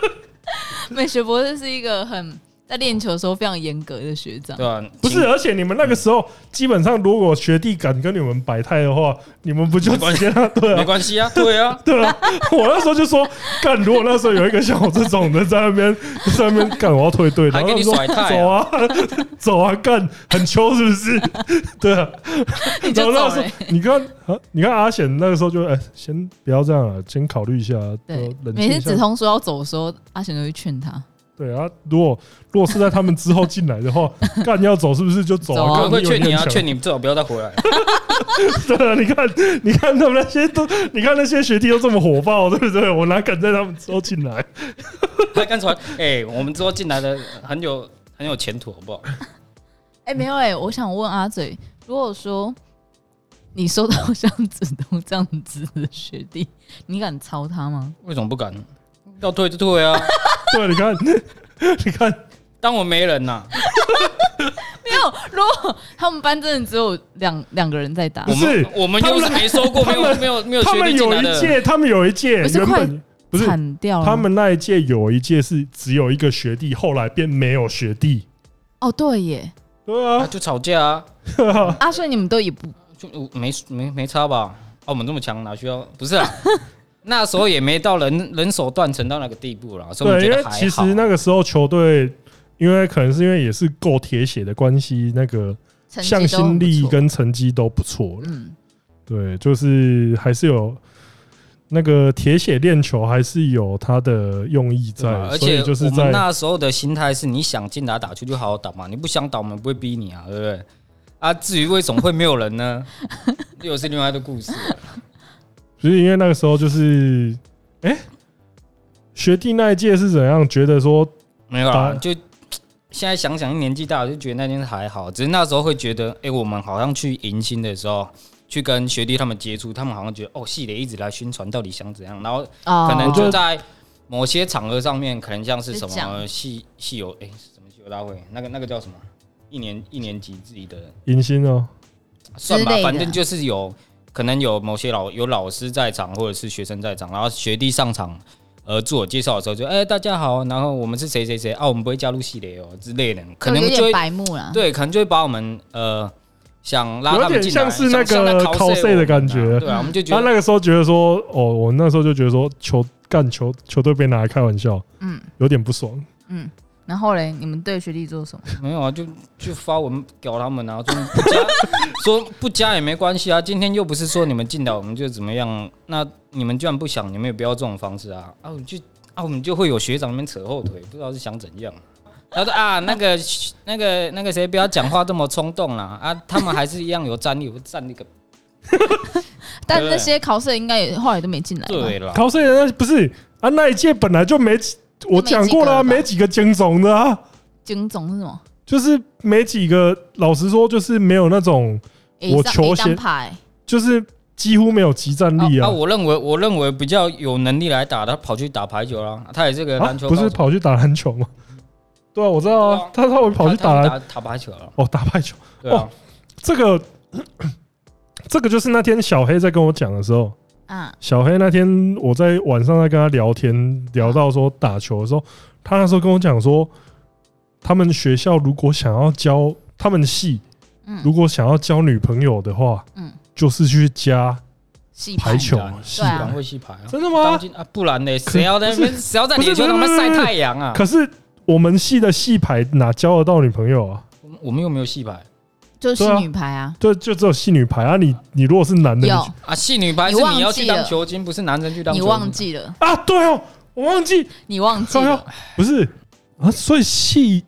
美学博士是一个很。在练球的时候非常严格的学长，对啊，不是，而且你们那个时候基本上，如果学弟敢跟你们摆态的话，你们不就直接对啊？没关系啊，对啊，对啊。我那时候就说干，如果那时候有一个像我这种的在那边在那边干，我要退队，然后你甩态，走啊，走啊，干，很秋是不是？对啊。然后那时候你看啊，你看阿显那个时候就哎，先不要这样了，先考虑一下。对，每次子通说要走的时候，阿显都会劝他。对啊，如果如果是在他们之后进来的话，干要走是不是就走啊？我会劝你啊，劝你最好不要再回来。对啊，你看，你看他们那些都，你看那些学弟都这么火爆，对不对？我哪敢在他们之后进来？他刚才哎，我们之后进来的很有很有前途，好不好？哎，没有哎，我想问阿嘴，如果说你收到像子东这样子的学弟，你敢操他吗？为什么不敢？要退就退啊！对，你看，你看，当我没人呐、啊？没有，如果他们班真的只有两两个人在打，不是我们又是没收过，没有没有没有。他们有一届，他们有一届原本不是惨掉了。他们那一届有一届是只有一个学弟，后来变没有学弟。哦，对耶，对啊，就吵架啊。啊，所以你们都也不就没没没差吧？啊，我们这么强，哪需要？不是啊。那时候也没到人人手断层到那个地步了，所以我觉得还好。其实那个时候球队，因为可能是因为也是够铁血的关系，那个向心力跟成绩都不错。嗯，对，就是还是有那个铁血练球，还是有他的用意在。而且就是我们那时候的心态是，你想进来打球就好好打嘛，你不想打我们不会逼你啊，对不对？啊，至于为什么会没有人呢？又是另外一个故事。所以因为那个时候就是，哎、欸，学弟那一届是怎样？觉得说没有啊，就现在想想，年纪大了就觉得那件事还好。只是那时候会觉得，哎、欸，我们好像去迎新的时候，去跟学弟他们接触，他们好像觉得，哦，系垒一直来宣传，到底想怎样？然后可能就在某些场合上面，可能像是什么系系友，哎、欸，什么系友大会？那个那个叫什么？一年一年级自己的迎新哦，算吧，反正就是有。可能有某些老有老师在场，或者是学生在场，然后学弟上场，呃，自我介绍的时候就哎、欸、大家好，然后我们是谁谁谁啊，我们不会加入系列哦之类的，可能就会白目了，对，可能就会把我们呃想拉他们进来，像是那个 cos 的感觉，对啊，我们就觉得他那个时候觉得说，哦，我那时候就觉得说球干球球队被拿来开玩笑，嗯，有点不爽，嗯。然后嘞，你们对学弟做什么？没有啊，就就发文屌他们啊，说 不加，说不加也没关系啊。今天又不是说你们进来我们就怎么样，那你们居然不想，你们也不要这种方式啊啊！就啊，我们就会有学长那边扯后腿，不知道是想怎样。他说啊，那个那个那个谁，不要讲话这么冲动啦啊！他们还是一样有战力，我战那个。但那些考试应该也后来都没进来。对了，考试那不是啊，那一届本来就没。我讲过了、啊，没几个精总的啊。精总是什么？就是没几个。老实说，就是没有那种我球鞋，就是几乎没有集战力啊。我认为，我认为比较有能力来打他，跑去打排球了。他也是个篮球，不是跑去打篮球吗？对啊，我知道啊。他他会跑去打打打排球了。哦，打排球。哦，这个 这个就是那天小黑在跟我讲的时候。啊，小黑那天我在晚上在跟他聊天，聊到说打球的时候，他那时候跟我讲说，他们学校如果想要交他们系，如果想要交女朋友的话，嗯，就是去加排球系排会系排啊，真的吗？啊，不然呢？谁要在那边？谁要在球场那边晒太阳啊？可是我们系的系排哪交得到女朋友啊？我们又没有系排。就是系女排啊，对，就只有系女排啊。你你如果是男的，有啊，系女排是你要去当球精，不是男生去当球精。你忘记了啊？对哦，我忘记，你忘记了，不是啊？所以系，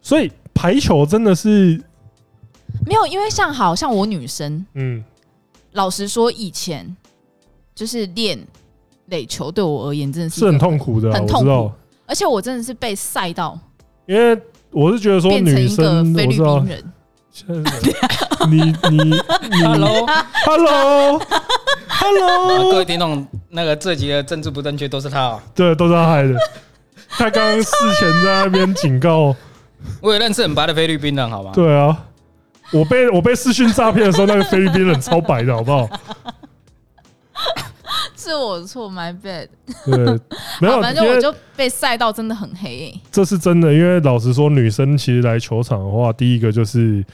所以排球真的是没有，因为像好像我女生，嗯，老实说，以前就是练垒球，对我而言真的是是很痛苦的，很痛苦。而且我真的是被晒到，因为我是觉得说女生菲律宾人。你你你，Hello Hello，Hello，各位听众，那个这集的政治不正确都是他哦。对，都是他害的。他刚刚事前在那边警告，我也认识很白的菲律宾人，好吗？对啊，我被我被视讯诈骗的时候，那个菲律宾人超白的，好不好？是我错，my bad。对，没有，反正我就被晒到真的很黑、欸。这是真的，因为老实说，女生其实来球场的话，第一个就是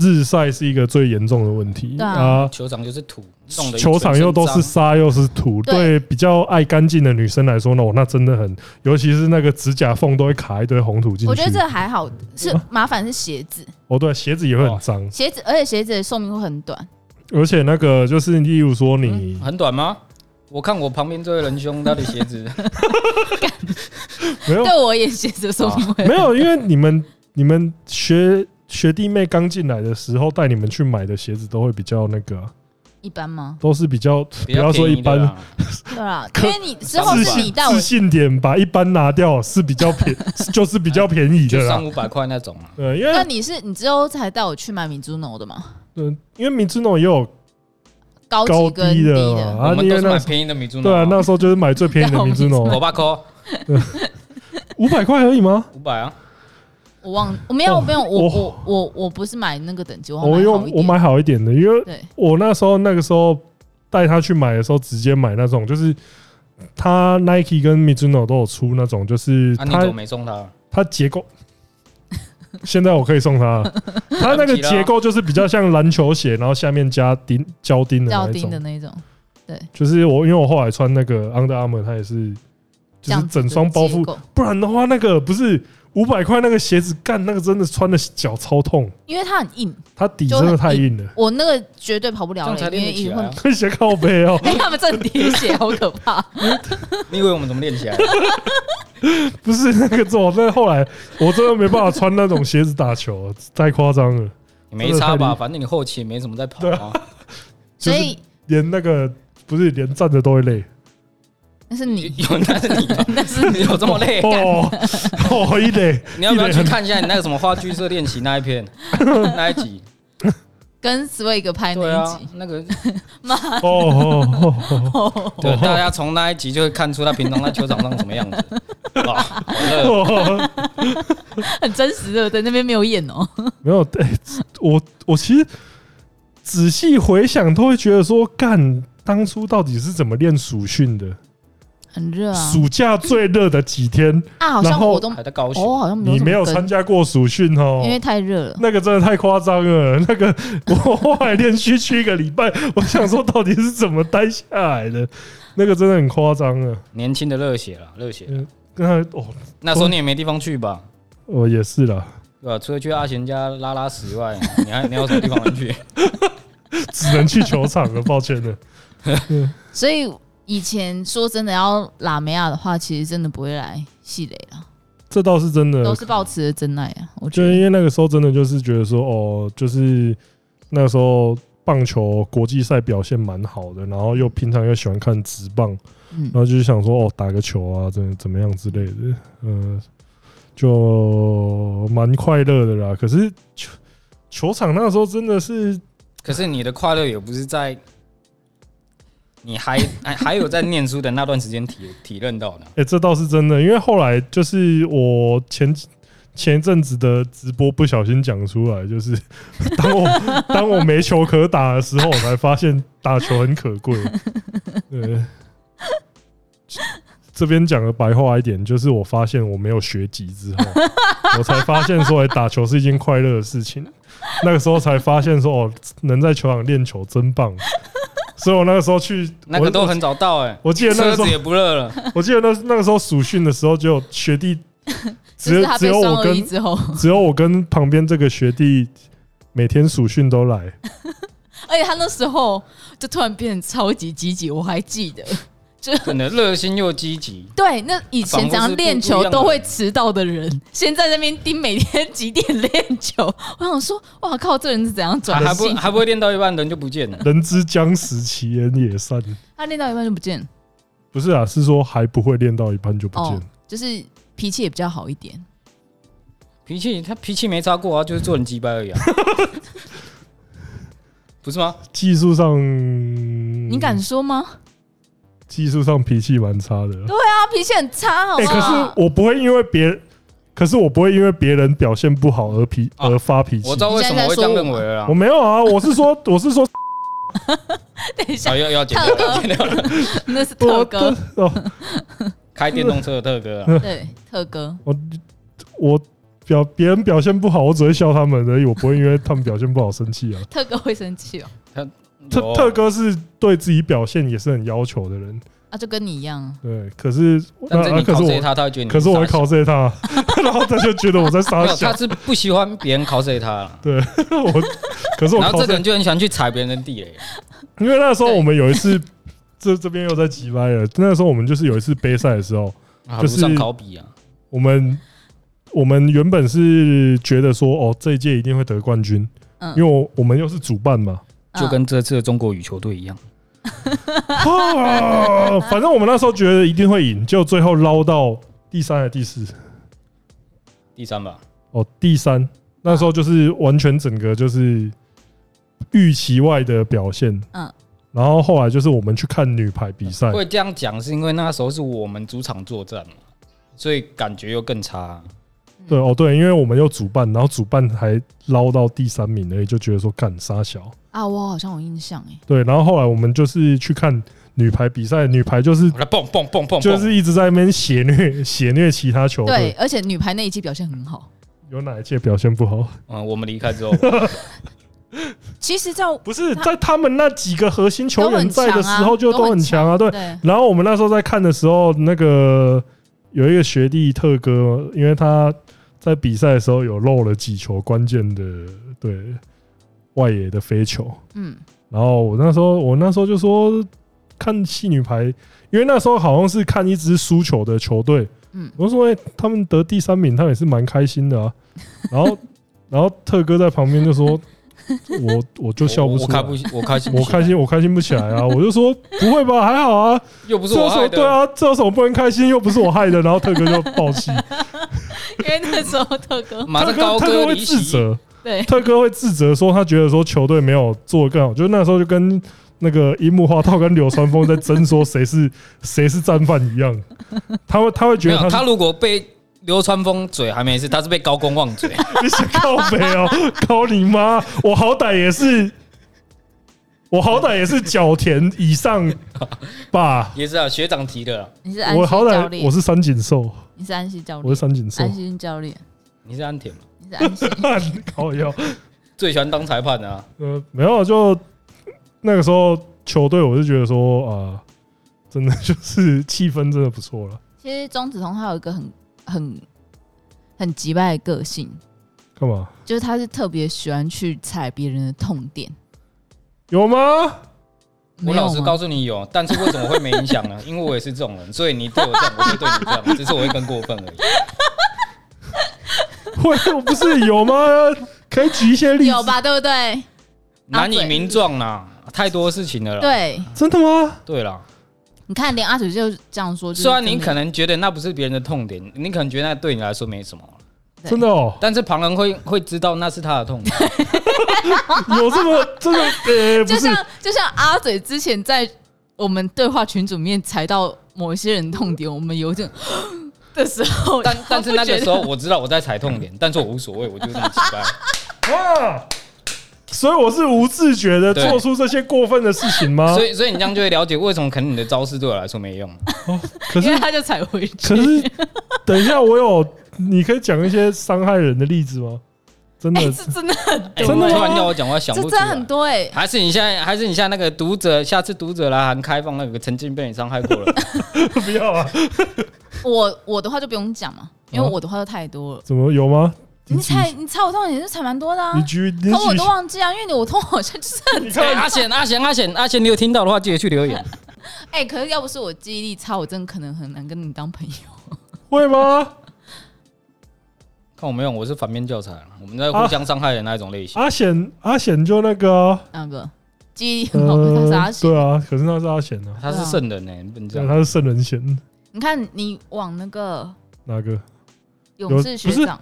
日晒是一个最严重的问题啊，啊。球场就是土，球场又都是沙又是土，对比较爱干净的女生来说呢，那真的很，尤其是那个指甲缝都会卡一堆红土进去。我觉得这还好，是麻烦是鞋子。哦，对，鞋子也会很脏，鞋子，而且鞋子的寿命会很短。而且那个就是，例如说你、嗯、很短吗？我看我旁边这位仁兄，他的鞋子 没有，对我也鞋子寿命会没有，因为你们你们学学弟妹刚进来的时候带你们去买的鞋子都会比较那个一般吗？都是比较不要说一般，对啊，因为你之后是你带我自信点，把一般拿掉是比较便，就是比较便宜的，三五百块那种啊。对，因为那你是你之后才带我去买 Mizuno 的吗？对，因为 Mizuno 也有。高高低的啊，我们都是买便宜的米珠诺。对啊，那时候就是买最便宜的 米珠诺，五百块，五百块而已吗？五百啊，我忘，我没有，没有，我我我我不是买那个等级，我用我买好一点的，因为我那时候那个时候带他去买的时候，直接买那种，就是他 Nike 跟 Mizuno 都有出那种，就是他没送他，他结构。现在我可以送他，他那个结构就是比较像篮球鞋，然后下面加钉胶钉的那种，的那种，对，就是我因为我后来穿那个 Under Armour，它也是就是整双包覆，不然的话那个不是五百块那个鞋子干那个真的穿的脚超痛，因为它很硬，它底真的太硬了，我那个绝对跑不了，因为一会鞋靠背哦，哎，他们这叠鞋好可怕，你以为我们怎么练起来？不是那个做，那后来我真的没办法穿那种鞋子打球，太夸张了。你没差吧？反正你后期也没怎么在跑啊。所以连那个不是连站着都会累。那是你，有那是你，那是你。有这么累？哦，哦，一累。你要不要去看一下你那个什么话剧社练习那一篇那一集？跟 Swag 拍那一集，那个。妈。哦哦对，大家从那一集就会看出他平常在球场上什么样子，很真实的，在那边没有演哦，没有。对，我我其实仔细回想，都会觉得说，干当初到底是怎么练暑训的？很热啊！暑假最热的几天啊，好像我都还在高雄，哦，好像你没有参加过暑训哦，因为太热了。那个真的太夸张了，那个我后来连续去一个礼拜，我想说到底是怎么待下来的？那个真的很夸张啊！年轻的热血了，热血。那哦，那时候你也没地方去吧？哦，也是啦，对吧？除了去阿贤家拉拉屎以外，你还你有什么地方能去？只能去球场了，抱歉了。所以。以前说真的要拉梅亚的话，其实真的不会来系雷啊。这倒是真的，都是抱持的真爱啊。我觉得，因为那个时候真的就是觉得说，哦，就是那个时候棒球国际赛表现蛮好的，然后又平常又喜欢看直棒，然后就是想说，哦，打个球啊，怎怎么样之类的，嗯，就蛮快乐的啦。可是球球场那个时候真的是，可是你的快乐也不是在。你还还 还有在念书的那段时间体体认到的？哎，这倒是真的，因为后来就是我前前一阵子的直播不小心讲出来，就是 当我 当我没球可打的时候，我才发现打球很可贵。对，这边讲的白话一点，就是我发现我没有学籍之后，我才发现说，哎，打球是一件快乐的事情。那个时候才发现说，哦，能在球场练球真棒。所以我那个时候去，那个都很早到哎。我记得那个时候也不热了。我记得那那个时候暑训的时候，就学弟 只有只有我跟 只有我跟旁边这个学弟每天暑训都来。而且他那时候就突然变得超级积极，我还记得。真的热心又积极。对，那以前怎样练球都会迟到的人，现在那边盯每天几点练球。我想说，哇靠，这人是怎样转？还不还不会练到一半人就不见了？人之将死，其言也善。他练到一半就不见？不是啊，是说还不会练到一半就不见了。就是脾气也比较好一点。脾气他脾气没差过啊，就是做人鸡掰而已啊。不是吗？技术上。嗯，你敢说吗？技术上脾气蛮差的。对啊脾气很差，好不好？哎，可是我不会因为别，可是我不会因为别人表现不好而脾而发脾气。我知道为什么会这样认为了。我没有啊，我是说，我是说，等一下，要要剪掉，要剪掉了。那是特哥哦，开电动车的特哥啊。对，特哥。我我表别人表现不好，我只会笑他们而已，我不会因为他们表现不好生气啊。特哥会生气哦。特特哥是对自己表现也是很要求的人啊，就跟你一样。对，可是但是你可是我他，他会觉得你。可是我会考 然后他就觉得我在撒娇。他是不喜欢别人考试他。对，我可是我。然后这个人就很喜欢去踩别人的地雷。因为那时候我们有一次，这这边又在挤歪了。那时候我们就是有一次杯赛的时候，就是上考比啊。我们我们原本是觉得说，哦，这一届一定会得冠军，因为我我们又是主办嘛。就跟这次的中国羽球队一样，反正我们那时候觉得一定会赢，就最后捞到第三还是第四？第三吧。哦，第三。那时候就是完全整个就是预期外的表现。嗯。然后后来就是我们去看女排比赛，会这样讲是因为那时候是我们主场作战嘛，所以感觉又更差。对哦，对，因为我们又主办，然后主办还捞到第三名而已，就觉得说干杀小啊，我好像有印象哎。对，然后后来我们就是去看女排比赛，女排就是蹦蹦蹦蹦，就是一直在那边血虐血虐其他球队。对，而且女排那一季表现很好。有哪一届表现不好？嗯，我们离开之后，其实，在不是在他们那几个核心球员在的时候就都很强啊。对，然后我们那时候在看的时候，那个有一个学弟特哥，因为他。在比赛的时候有漏了几球关键的对外野的飞球，嗯，然后我那时候我那时候就说看戏女排，因为那时候好像是看一支输球的球队，嗯，我说诶，他们得第三名，他也是蛮开心的啊。然后 然后特哥在旁边就说，我我就笑不出来，我开不我开心我开心我开心不起来啊。我就说不会吧，还好啊，又不是我害的，对啊，这有什么不能开心？又不是我害的。然后特哥就暴气。因为那时候特哥，特哥特哥会自责，对，特哥会自责说他觉得说球队没有做得更好，就那时候就跟那个樱木花道跟流川枫在争说谁是谁是战犯一样，他会他会觉得他他如果被流川枫嘴还没事，他是被高公望嘴，你想靠北哦，靠你妈，我好歹也是。我好歹也是角田以上吧，也是啊，学长提的。你是安西我好歹我是三井寿，你是安西教练，我是三井寿，安西教练，你是安田吗？你是安西，靠腰，最喜欢当裁判的啊。呃，没有，就那个时候球队，我就觉得说啊，真的就是气氛真的不错了。其实钟子通他有一个很很很急败的个性，干嘛？就是他是特别喜欢去踩别人的痛点。有吗？我老实告诉你有，但是为什么会没影响呢？因为我也是这种人，所以你对我这样，我就对你这样，只是我会更过分而已。会，我不是有吗？可以举一些例子，有吧？对不对？难以名状呐，太多事情了啦。对，真的吗？对啦，你看，连阿水就这样说。虽然你可能觉得那不是别人的痛点，你可能觉得那对你来说没什么。真的哦，但是旁人会会知道那是他的痛点。有这么这个呃，就像就像阿嘴之前在我们对话群组里面踩到某一些人痛点，我们有点 的时候，但但是那个时候我知道我在踩痛点，但是我无所谓，我就这么奇怪。哇，所以我是无自觉的做出这些过分的事情吗？所以所以你这样就会了解为什么可能你的招式对我来说没用。哦，可是他就踩回去。可是等一下，我有。你可以讲一些伤害人的例子吗？真的，是真的很多。真的突然叫我讲话，想不出来。真的很多哎。还是你现在，还是你现在那个读者，下次读者来函开放那个曾经被你伤害过了。不要啊！我我的话就不用讲嘛，因为我的话就太多了。怎么有吗？你踩你踩我痛也是踩蛮多的啊。你举，可我都忘记啊，因为你我痛好像就是很惨。阿贤阿贤阿贤阿贤，你有听到的话记得去留言。哎，可是要不是我记忆力差，我真的可能很难跟你当朋友。会吗？看我没有，我是反面教材，我们在互相伤害的那一种类型。阿贤，阿贤就那个那个记忆力很好，他是阿贤，对啊，可是他是阿贤啊，他是圣人呢，不能这样，他是圣人贤。你看你往那个哪个勇士学长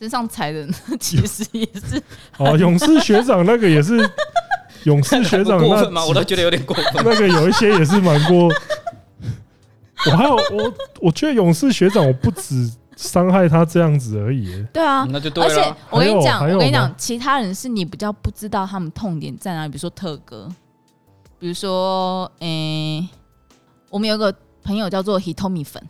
身上踩的，其实也是 哦，勇士学长那个也是勇士学长 那过分吗？我都觉得有点过分。那个有一些也是蛮过。我还有我，我觉得勇士学长，我不止伤害他这样子而已。对啊，那就对了。而且我跟你讲，我跟你讲，其他人是你比较不知道他们痛点在哪里。比如说特哥，比如说，诶、欸，我们有个朋友叫做 Hitomi 粉。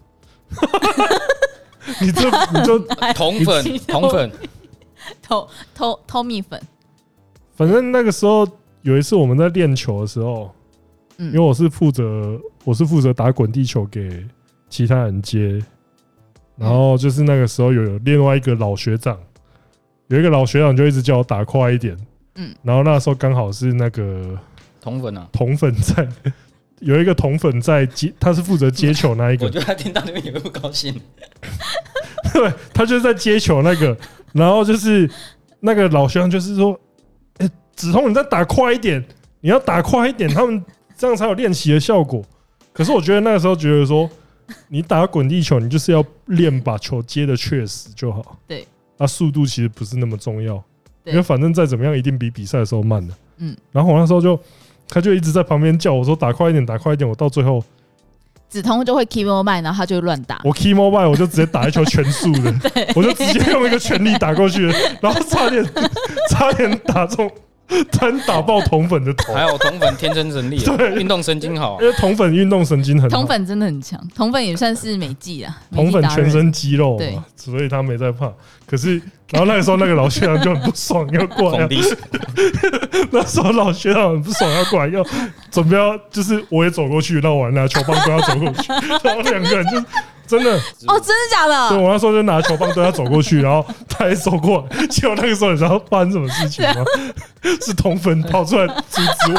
你这你就同粉同粉，偷偷偷蜜粉。反正那个时候有一次我们在练球的时候，嗯因为我是负责我是负责打滚地球给其他人接，然后就是那个时候有有另外一个老学长，有一个老学长就一直叫我打快一点，嗯，然后那时候刚好是那个同粉啊，铜粉在。有一个铜粉在接，他是负责接球那一个。我觉得他听到那边也会不高兴。对，他就是在接球那个，然后就是那个老乡就是说：“哎，子通，你再打快一点，你要打快一点，他们这样才有练习的效果。”可是我觉得那个时候觉得说，你打滚地球，你就是要练把球接的确实就好。对，那速度其实不是那么重要，因为反正再怎么样，一定比比赛的时候慢的。嗯，然后我那时候就。他就一直在旁边叫我说：“打快一点，打快一点！”我到最后，子通就会 keep mobile，然后他就会乱打。我 keep mobile，我就直接打一球全速的，我就直接用一个全力打过去，然后差点 差点打中，差点打爆铜粉的头。还有铜粉天生神力，对，运动神经好，因为铜粉运动神经很好，铜粉真的很强，铜粉也算是美技啊。铜粉全身肌肉，对，所以他没在怕。可是，然后那个时候那个老学长就很不爽，要过来。那时候老学长很不爽，要过来，要准备要就是我也走过去，让我拿球棒都要走过去，然后两个人就真的 哦，真的假的？对，我那时候就拿球棒都要走过去，然后他也走过来，结果那个时候你知道发生什么事情吗？是同粉跑出来阻止我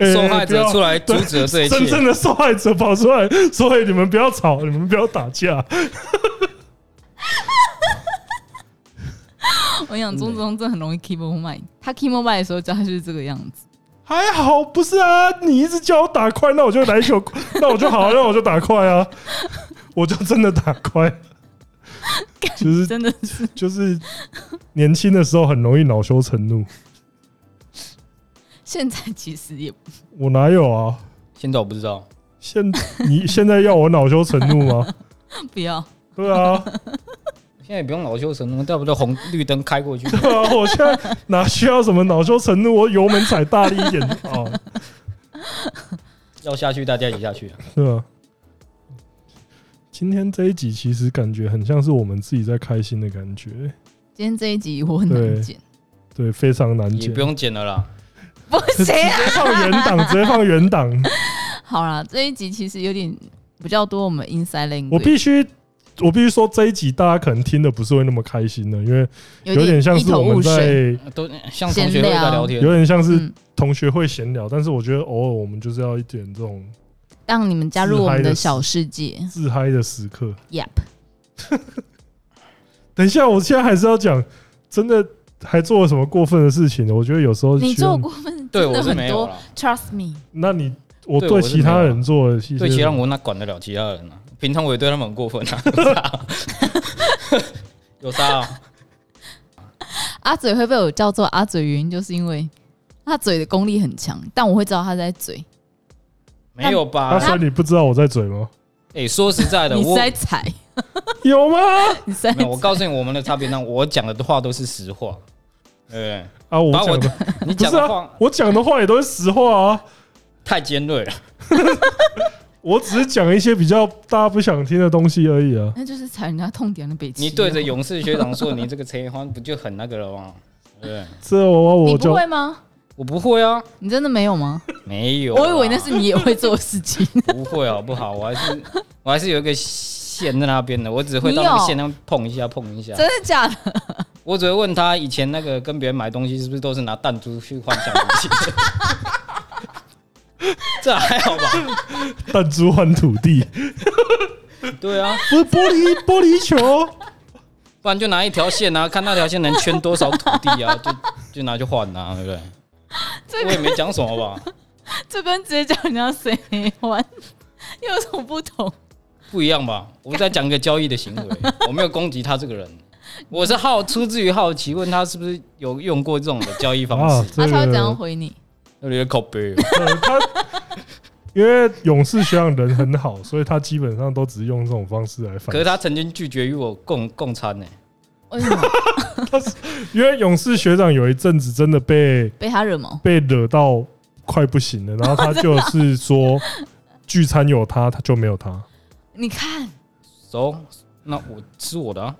们，受害者出来阻止了这一切，真正的受害者跑出来，所以你们不要吵，你们不要打架。我想钟子通真的很容易 keep mobile，他 keep mobile 的时候，他就是这个样子。还好不是啊？你一直叫我打快，那我就来球，那我就好，那我就打快啊！我就真的打快，就是真的是就是年轻的时候很容易恼羞成怒。现在其实也我哪有啊？现在我不知道。现 你现在要我恼羞成怒吗？不要。对啊。现在也不用恼羞成怒，要不就红绿灯开过去。对 啊，我现在哪需要什么恼羞成怒？我油门踩大力一点啊！要下去，大家一起下去。是啊。今天这一集其实感觉很像是我们自己在开心的感觉。今天这一集我很难剪，对，非常难剪，也不用剪了啦。不行，直接放原档，直接放原档。好啦，这一集其实有点比较多我们 inside language。我必须。我必须说，这一集大家可能听的不是会那么开心的，因为有点像是我们在都像同学会在聊天，有点像是同学会闲聊。但是我觉得偶尔我们就是要一点这种让你们加入我们的小世界，自嗨的时刻。Yep。等一下，我现在还是要讲，真的还做了什么过分的事情呢？我觉得有时候你做过分，对我是没有。Trust me。那你我对其他人做的，对其他人我哪管得了其他人啊？平常我也对他们很过分啊，有啥、啊？阿嘴会被我叫做阿嘴，原因就是因为他嘴的功力很强，但我会知道他在嘴。没有吧？他说你不知道我在嘴吗？哎，说实在的，你在踩 有吗？你在？我告诉你，我们的差别呢，我讲的话都是实话。对啊，我讲的你讲的话，我讲的话也都是实话啊，太尖锐了。我只是讲一些比较大家不想听的东西而已啊。那就是踩人家痛点的北极。你对着勇士学长说你这个车花不就很那个了吗？对，这我我你不会吗？我不会啊。你真的没有吗？没有。我以为那是你也会做的事情。不会好不好？我还是我还是有一个线在那边的，我只会到那个线上碰一下碰一下。真的假的？我只会问他以前那个跟别人买东西是不是都是拿弹珠去换奖品器？这还好吧？弹珠换土地，对啊，不是玻璃玻璃球，不然就拿一条线啊，看那条线能圈多少土地啊，就就拿去换啊，对不对？这个、我也没讲什么吧？这跟直接叫人家谁换有什么不同？不一样吧？我在讲一个交易的行为，我没有攻击他这个人。我是好出自于好奇，问他是不是有用过这种的交易方式，他才会怎样回你？有点口碑。他因为勇士学长人很好，所以他基本上都只是用这种方式来反。可是他曾经拒绝与我共共餐呢。为什么？他是因为勇士学长有一阵子真的被被他惹毛，被惹到快不行了，然后他就是说聚餐有他，他就没有他。你看，走，那我吃我的啊。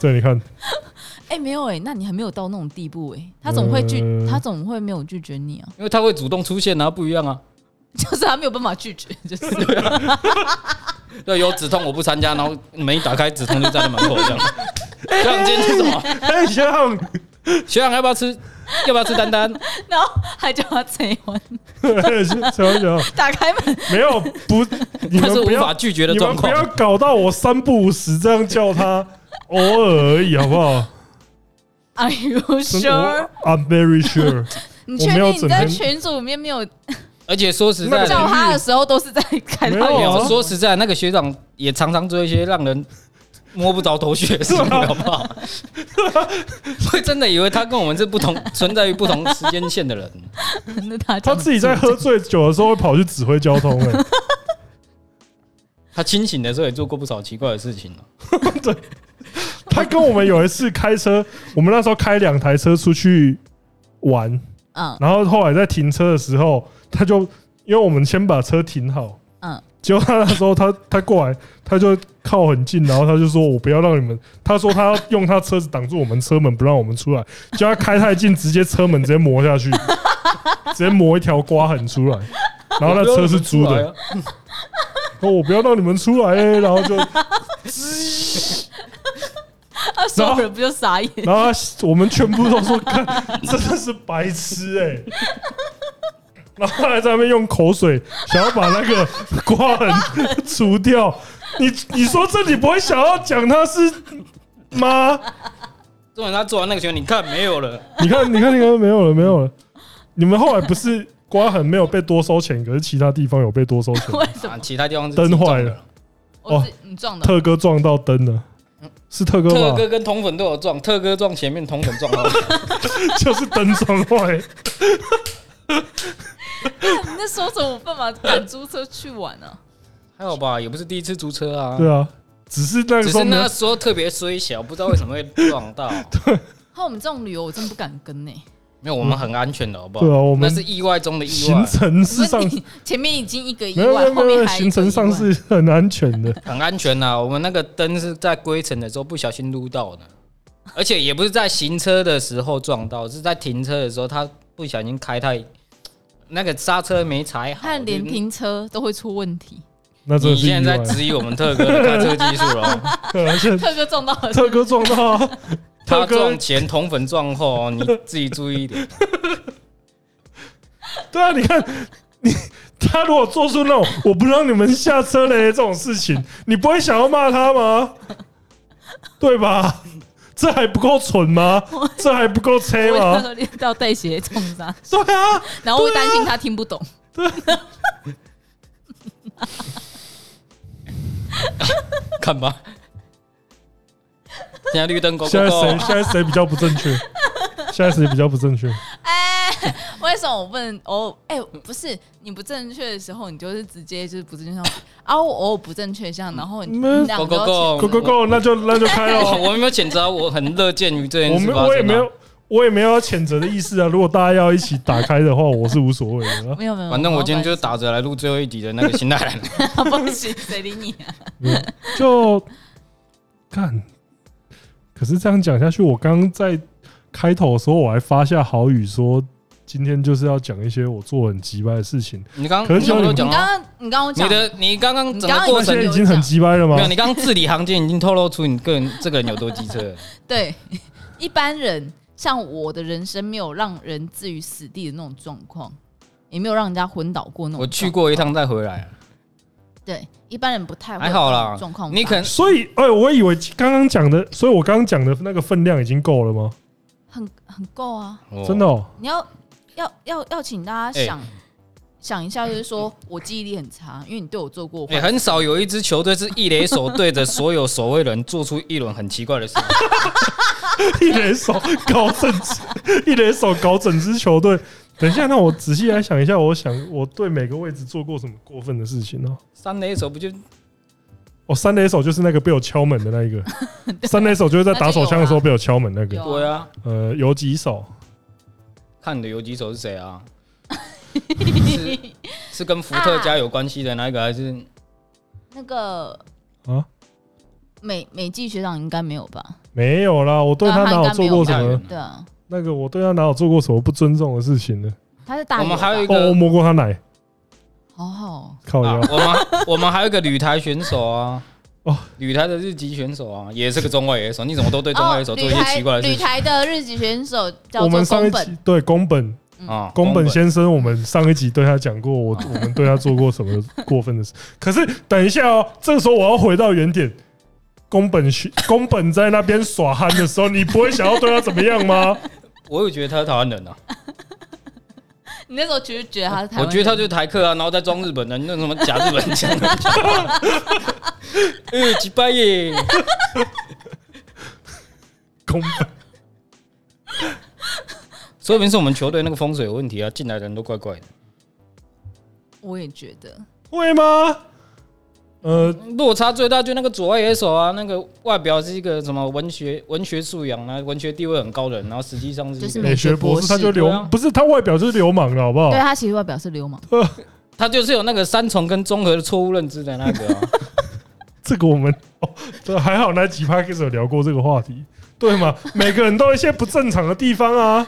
对，你看，哎、欸，没有哎、欸，那你还没有到那种地步哎、欸，他怎么会拒？呃、他怎么会没有拒绝你啊？因为他会主动出现啊，不一样啊。就是他没有办法拒绝，就是对，啊、对，有止痛我不参加，然后门一打开，止痛就站在门口这样。学长今天吃什么？哎，学长，学长要不要吃？要不要吃丹丹？然后还叫他拆完，拆完就打开门，没有不，你们是无法拒绝的状况，不要搞到我三不五时这样叫他，偶尔而已，好不好？Are you sure? I'm very sure。你确定你在群组里面没有？而且说实在，叫他的时候都是在开他。没有，说实在，那个学长也常常做一些让人摸不着头绪的事情，好不好？会真的以为他跟我们是不同存在于不同时间线的人。那他他自己在喝醉酒的时候会跑去指挥交通，哎，他清醒的时候也做过不少奇怪的事情。对，他跟我们有一次开车，我们那时候开两台车出去玩，嗯，然后后来在停车的时候。他就因为我们先把车停好，嗯，结果他那时候他他过来，他就靠很近，然后他就说：“我不要让你们。”他说他要用他车子挡住我们车门，不让我们出来。叫他开太近，直接车门直接磨下去，直接磨一条刮痕出来。然后那车是租的，说：“我不要让你们出来。”然后就，他所有人不就傻眼？然后我们全部都说：“看，真的是白痴哎！” 然后还在那边用口水想要把那个刮痕除掉，你你说这你不会想要讲他是吗？重点他做完那个球，你看没有了，你看你看你看没有了没有了，你们后来不是刮痕没有被多收钱，可是其他地方有被多收钱？为什么？其他地方灯坏了，哦，你撞的，特哥撞到灯了，是特哥吗？特哥跟铜粉都有撞，特哥撞前面，铜粉撞后面，就是灯撞坏。你 那时候怎么办嘛敢租车去玩呢？还好吧，也不是第一次租车啊。对啊，只是那个时候，那时候特别衰小，不知道为什么会撞到。对，那我们这种旅游我真不敢跟呢。没有，我们很安全的，好不好？对啊，我们那是意外中的意外行外。程上 前面已经一个意外，后面行程上是很安全的，很安全呐。我们那个灯是在归程的时候不小心撸到的，而且也不是在行车的时候撞到，是在停车的时候他不小心开太。那个刹车没踩好，他连停车都会出问题。那你现在在质疑我们特哥的开车技术了？特哥撞到，特哥撞到，他撞前，同粉撞后，你自己注意一点。对啊，你看你他如果做出那种我不让你们下车嘞这种事情，你不会想要骂他吗？对吧？这还不够蠢吗？这还不够吹吗？练到带血冲杀，对啊，然后会担心他听不懂。对，看吧。现在绿灯狗，现在谁？现在谁比较不正确？现在谁比较不正确？哎，为什么我不能？哦，哎，不是你不正确的时候，你就是直接就是不正确。啊，我不正确，这样，然后你们两个，Go Go Go，那就那就开了。我没有谴责，我很乐见于这件事。我我也没有，我也没有要谴责的意思啊。如果大家要一起打开的话，我是无所谓的。没有没有，反正我今天就打着来录最后一集的那个心态。不行，谁理你啊？就看。可是这样讲下去，我刚刚在开头的时候，我还发下好语说，今天就是要讲一些我做很鸡掰的事情。你刚刚，可是你刚刚，你刚刚讲，你的，你刚刚整个过程已经很鸡掰了吗？没有，你刚刚字里行间已经透露出你个人这个人有多机车。对，一般人像我的人生没有让人置于死地的那种状况，也没有让人家昏倒过那种。我去过一趟再回来。对，一般人不太会还好啦。状况你可能所以，哎，我以为刚刚讲的，所以我刚刚讲的那个分量已经够了吗？很很够啊，真的哦。你要要要要请大家想，想一下，就是说我记忆力很差，因为你对我做过。也、欸、很少有一支球队是一垒手对着所有守卫人做出一轮很奇怪的事。一垒手搞整支，一垒手搞整支球队。等一下，那我仔细来想一下，我想我对每个位置做过什么过分的事情呢？三垒手不就？哦，三垒手就是那个被我敲门的那一个。三垒手就是在打手枪的时候被我敲门那个。对啊。呃，游击手。看你的游击手是谁啊？是是跟伏特加有关系的那个，还是那个啊？美美纪学长应该没有吧？没有啦，我对他哪有做过什么？对啊，那个我对他哪有做过什么不尊重的事情呢？他是大。我们还有一个，我摸过他奶，好好靠腰。我们我们还有一个旅台选手啊，哦，女台的日籍选手啊，也是个中外野手。你怎么都对中外野手做一些奇怪的事情？女台的日籍选手叫我们上一集对宫本。啊，宫本先生，我们上一集对他讲过，我 我们对他做过什么过分的事？可是等一下哦，这个时候我要回到原点，宫本学宫本在那边耍憨的时候，你不会想要对他怎么样吗？我有觉得他是台湾人啊，你那时候觉得觉得他是台我觉得他就是台客啊，然后再装日本人，那什么假日本腔，呃，几百耶，宫本。说明是我们球队那个风水有问题啊，进来的人都怪怪的。我也觉得，会吗？呃，落差最大就那个左外野手啊，那个外表是一个什么文学文学素养啊，文学地位很高的人，然后实际上是美学博士，他就流，啊、不是他外表就是流氓了，好不好？对他其实外表是流氓，他就是有那个三重跟综合的错误认知的那个、啊。这个我们哦，这，还好那几趴开始有聊过这个话题。对嘛？每个人都有一些不正常的地方啊，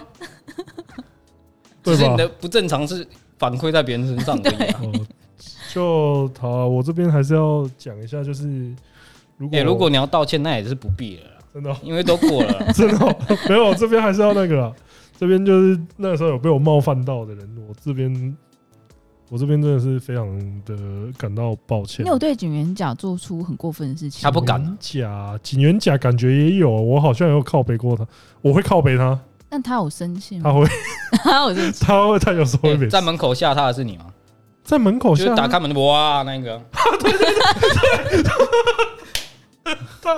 对吧？你的不正常是反馈在别人身上的。就好，我这边还是要讲一下，就是如果如果你要道歉，那也是不必了，真的，因为都过了，真的没有。这边还是要那个，这边就是那个时候有被我冒犯到的人，我这边。我这边真的是非常的感到抱歉。你有对警员甲做出很过分的事情？他不敢。甲警员甲感觉也有，我好像有靠背过他，我会靠背他。但他有生气吗？他会，他有生气。他会，他有时候会在门口吓他的是你吗？在门口吓，打开门的哇，那个。对对对。他，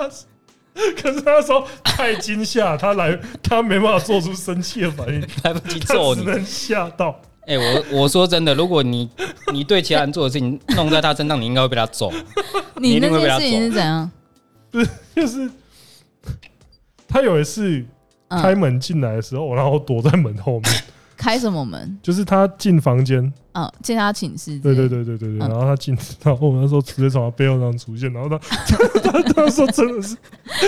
可是他说太惊吓，他来，他没办法做出生气的反应，来不及揍你，只能吓到。哎、欸，我我说真的，如果你你对其他人做的事情弄在他身上，你应该会被他揍。你那件事情是怎样？是就是他有一次开门进来的时候，然后躲在门后面。开什么门？就是他进房间，嗯，进他寝室。对对对对对对。然后他进，然后我们那时候直接从他背后上出现，然后他 他他说真的是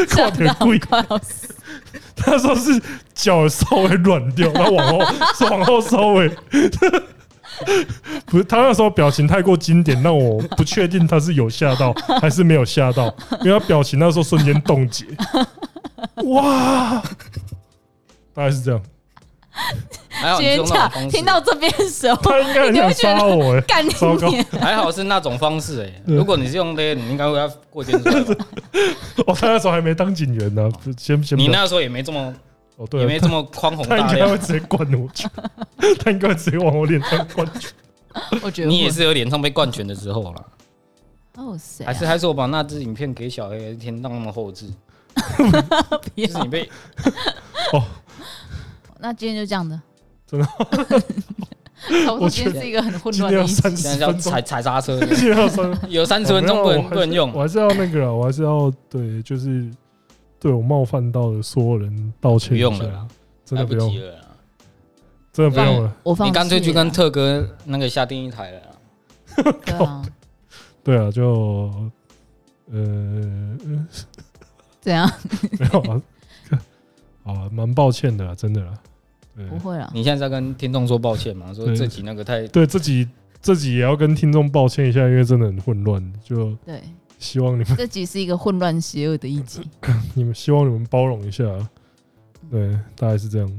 快点跪。他说是脚稍微软掉，然后往后往后稍微，不是他那时候表情太过经典，让我不确定他是有吓到还是没有吓到，因为他表情那时候瞬间冻结。哇，大概是这样。尖叫！听到这边的时候，他应该很想杀我哎、欸！糟糕，还好是那种方式哎、欸。如果你是用的，你应该会要过肩摔。我 他那时候还没当警员呢，先先。你那时候也没这么哦，对，也没这么宽宏大量。他应该会直接灌我拳，他应该会直接往我脸上灌拳。我觉得你也是有脸上被灌拳的时候了。哦，谁？还是还是我把那支影片给小黑填到那么后置？就是你被哦。那今天就这样的。真的，我今天是一个很混乱的一集，现在要踩踩刹车，有三十分钟不能不能用，我还是要那个，我还是要对，就是对我冒犯到的所有人道歉。不用了，真的不用。了，真的不用了。你干脆去跟特哥那个下定一台了。对啊，对啊，就呃，怎样？没有啊，啊，蛮抱歉的，真的。不会了，你现在在跟听众说抱歉吗？说自己那个太对自己自己也要跟听众抱歉一下，因为真的很混乱。就对，希望你们 这集是一个混乱邪恶的一集，你们希望你们包容一下。对，大概是这样。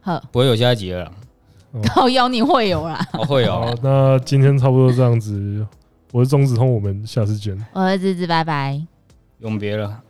好，不会有下一集了。靠腰你会有啦，我会有。那今天差不多这样子。我是钟子通，我们下次见。我是芝芝，拜拜。永别了。